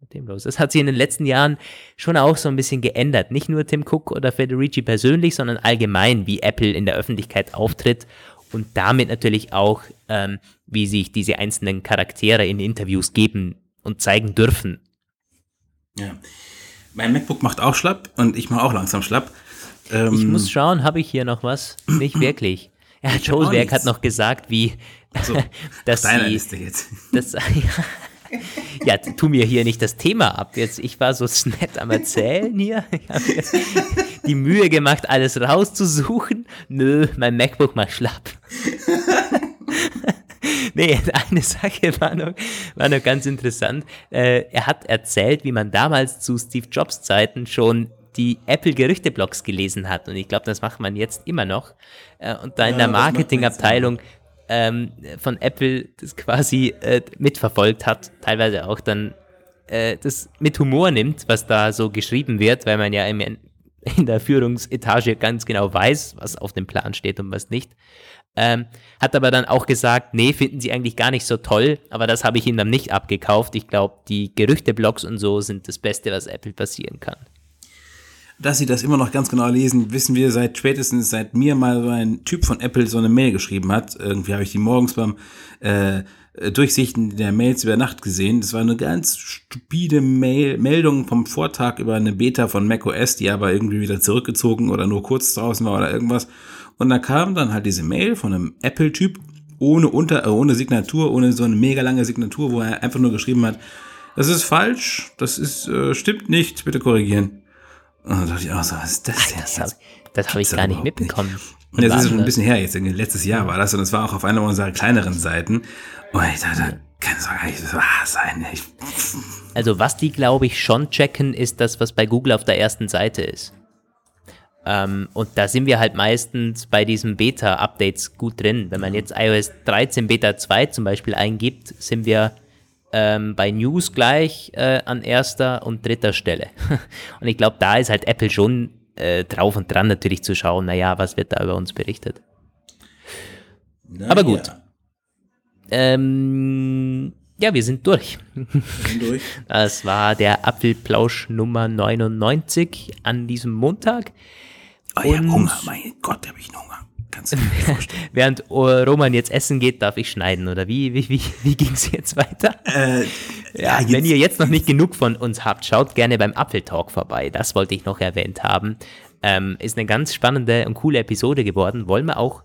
mit dem los? Das hat sich in den letzten Jahren schon auch so ein bisschen geändert. Nicht nur Tim Cook oder Federici persönlich, sondern allgemein, wie Apple in der Öffentlichkeit auftritt und damit natürlich auch, ähm, wie sich diese einzelnen Charaktere in Interviews geben und zeigen dürfen. Ja. Mein MacBook macht auch schlapp und ich mache auch langsam schlapp. Ähm, ich muss schauen, habe ich hier noch was? Nicht wirklich. Ja, Joe Werk hat noch gesagt, wie so, dass deiner Liste jetzt. Das, ja, ja, tu mir hier nicht das Thema ab. Jetzt, ich war so nett am Erzählen hier. Ich habe mir die Mühe gemacht, alles rauszusuchen. Nö, mein MacBook mal schlapp. nee, eine Sache war noch, war noch ganz interessant. Äh, er hat erzählt, wie man damals zu Steve Jobs Zeiten schon die Apple-Gerüchteblogs gelesen hat. Und ich glaube, das macht man jetzt immer noch. Äh, und da in der Marketingabteilung ähm, von Apple das quasi äh, mitverfolgt hat, teilweise auch dann äh, das mit Humor nimmt, was da so geschrieben wird, weil man ja im, in der Führungsetage ganz genau weiß, was auf dem Plan steht und was nicht. Ähm, hat aber dann auch gesagt, nee, finden sie eigentlich gar nicht so toll, aber das habe ich ihm dann nicht abgekauft. Ich glaube, die Gerüchteblogs und so sind das Beste, was Apple passieren kann. Dass sie das immer noch ganz genau lesen, wissen wir seit spätestens seit mir mal so ein Typ von Apple so eine Mail geschrieben hat. Irgendwie habe ich die morgens beim äh, Durchsichten der Mails über Nacht gesehen. Das war eine ganz stupide Mail Meldung vom Vortag über eine Beta von macOS, die aber irgendwie wieder zurückgezogen oder nur kurz draußen war oder irgendwas. Und da kam dann halt diese Mail von einem Apple-Typ ohne Unter, äh, ohne Signatur, ohne so eine mega lange Signatur, wo er einfach nur geschrieben hat, das ist falsch, das ist, äh, stimmt nicht, bitte korrigieren. Und da dachte ich auch so, was ist das denn? Das habe das hab ich gar nicht mitbekommen. Nicht. Und jetzt ist schon ein bisschen her, jetzt letztes Jahr war das und es war auch auf einer unserer kleineren Seiten. Und ich dachte, kann es doch gar nicht wahr sein. Ich also was die, glaube ich, schon checken, ist das, was bei Google auf der ersten Seite ist. Ähm, und da sind wir halt meistens bei diesen Beta-Updates gut drin. Wenn man jetzt iOS 13 Beta 2 zum Beispiel eingibt, sind wir ähm, bei News gleich äh, an erster und dritter Stelle. und ich glaube, da ist halt Apple schon äh, drauf und dran natürlich zu schauen, naja, was wird da über uns berichtet. Na, Aber gut. Ja. Ähm, ja, wir sind durch. Sind durch. Das war der Apfelplausch Nummer 99 an diesem Montag. Oh ja, Hunger, mein Gott, habe ich einen Hunger. Kannst du mir vorstellen. Während Roman jetzt essen geht, darf ich schneiden, oder wie, wie, wie, wie ging es jetzt weiter? Äh, ja, ja wenn ihr jetzt noch nicht genug von uns habt, schaut gerne beim Apfeltalk vorbei. Das wollte ich noch erwähnt haben. Ähm, ist eine ganz spannende und coole Episode geworden. Wollen wir auch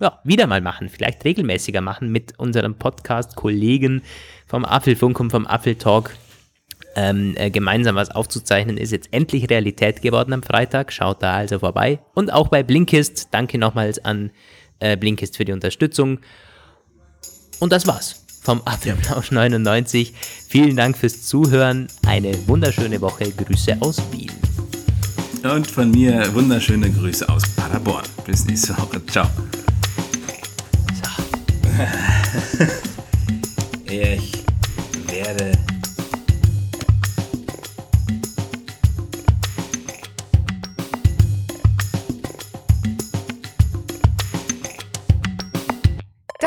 ja, wieder mal machen, vielleicht regelmäßiger machen mit unserem Podcast-Kollegen vom Apfelfunk und vom Apfeltalk ähm, äh, gemeinsam was aufzuzeichnen, ist jetzt endlich Realität geworden am Freitag. Schaut da also vorbei. Und auch bei Blinkist. Danke nochmals an äh, Blinkist für die Unterstützung. Und das war's vom Apfelplausch 99. Vielen Dank fürs Zuhören. Eine wunderschöne Woche. Grüße aus Wien. Und von mir wunderschöne Grüße aus Paderborn. Bis nächste Woche. Ciao. So. ich werde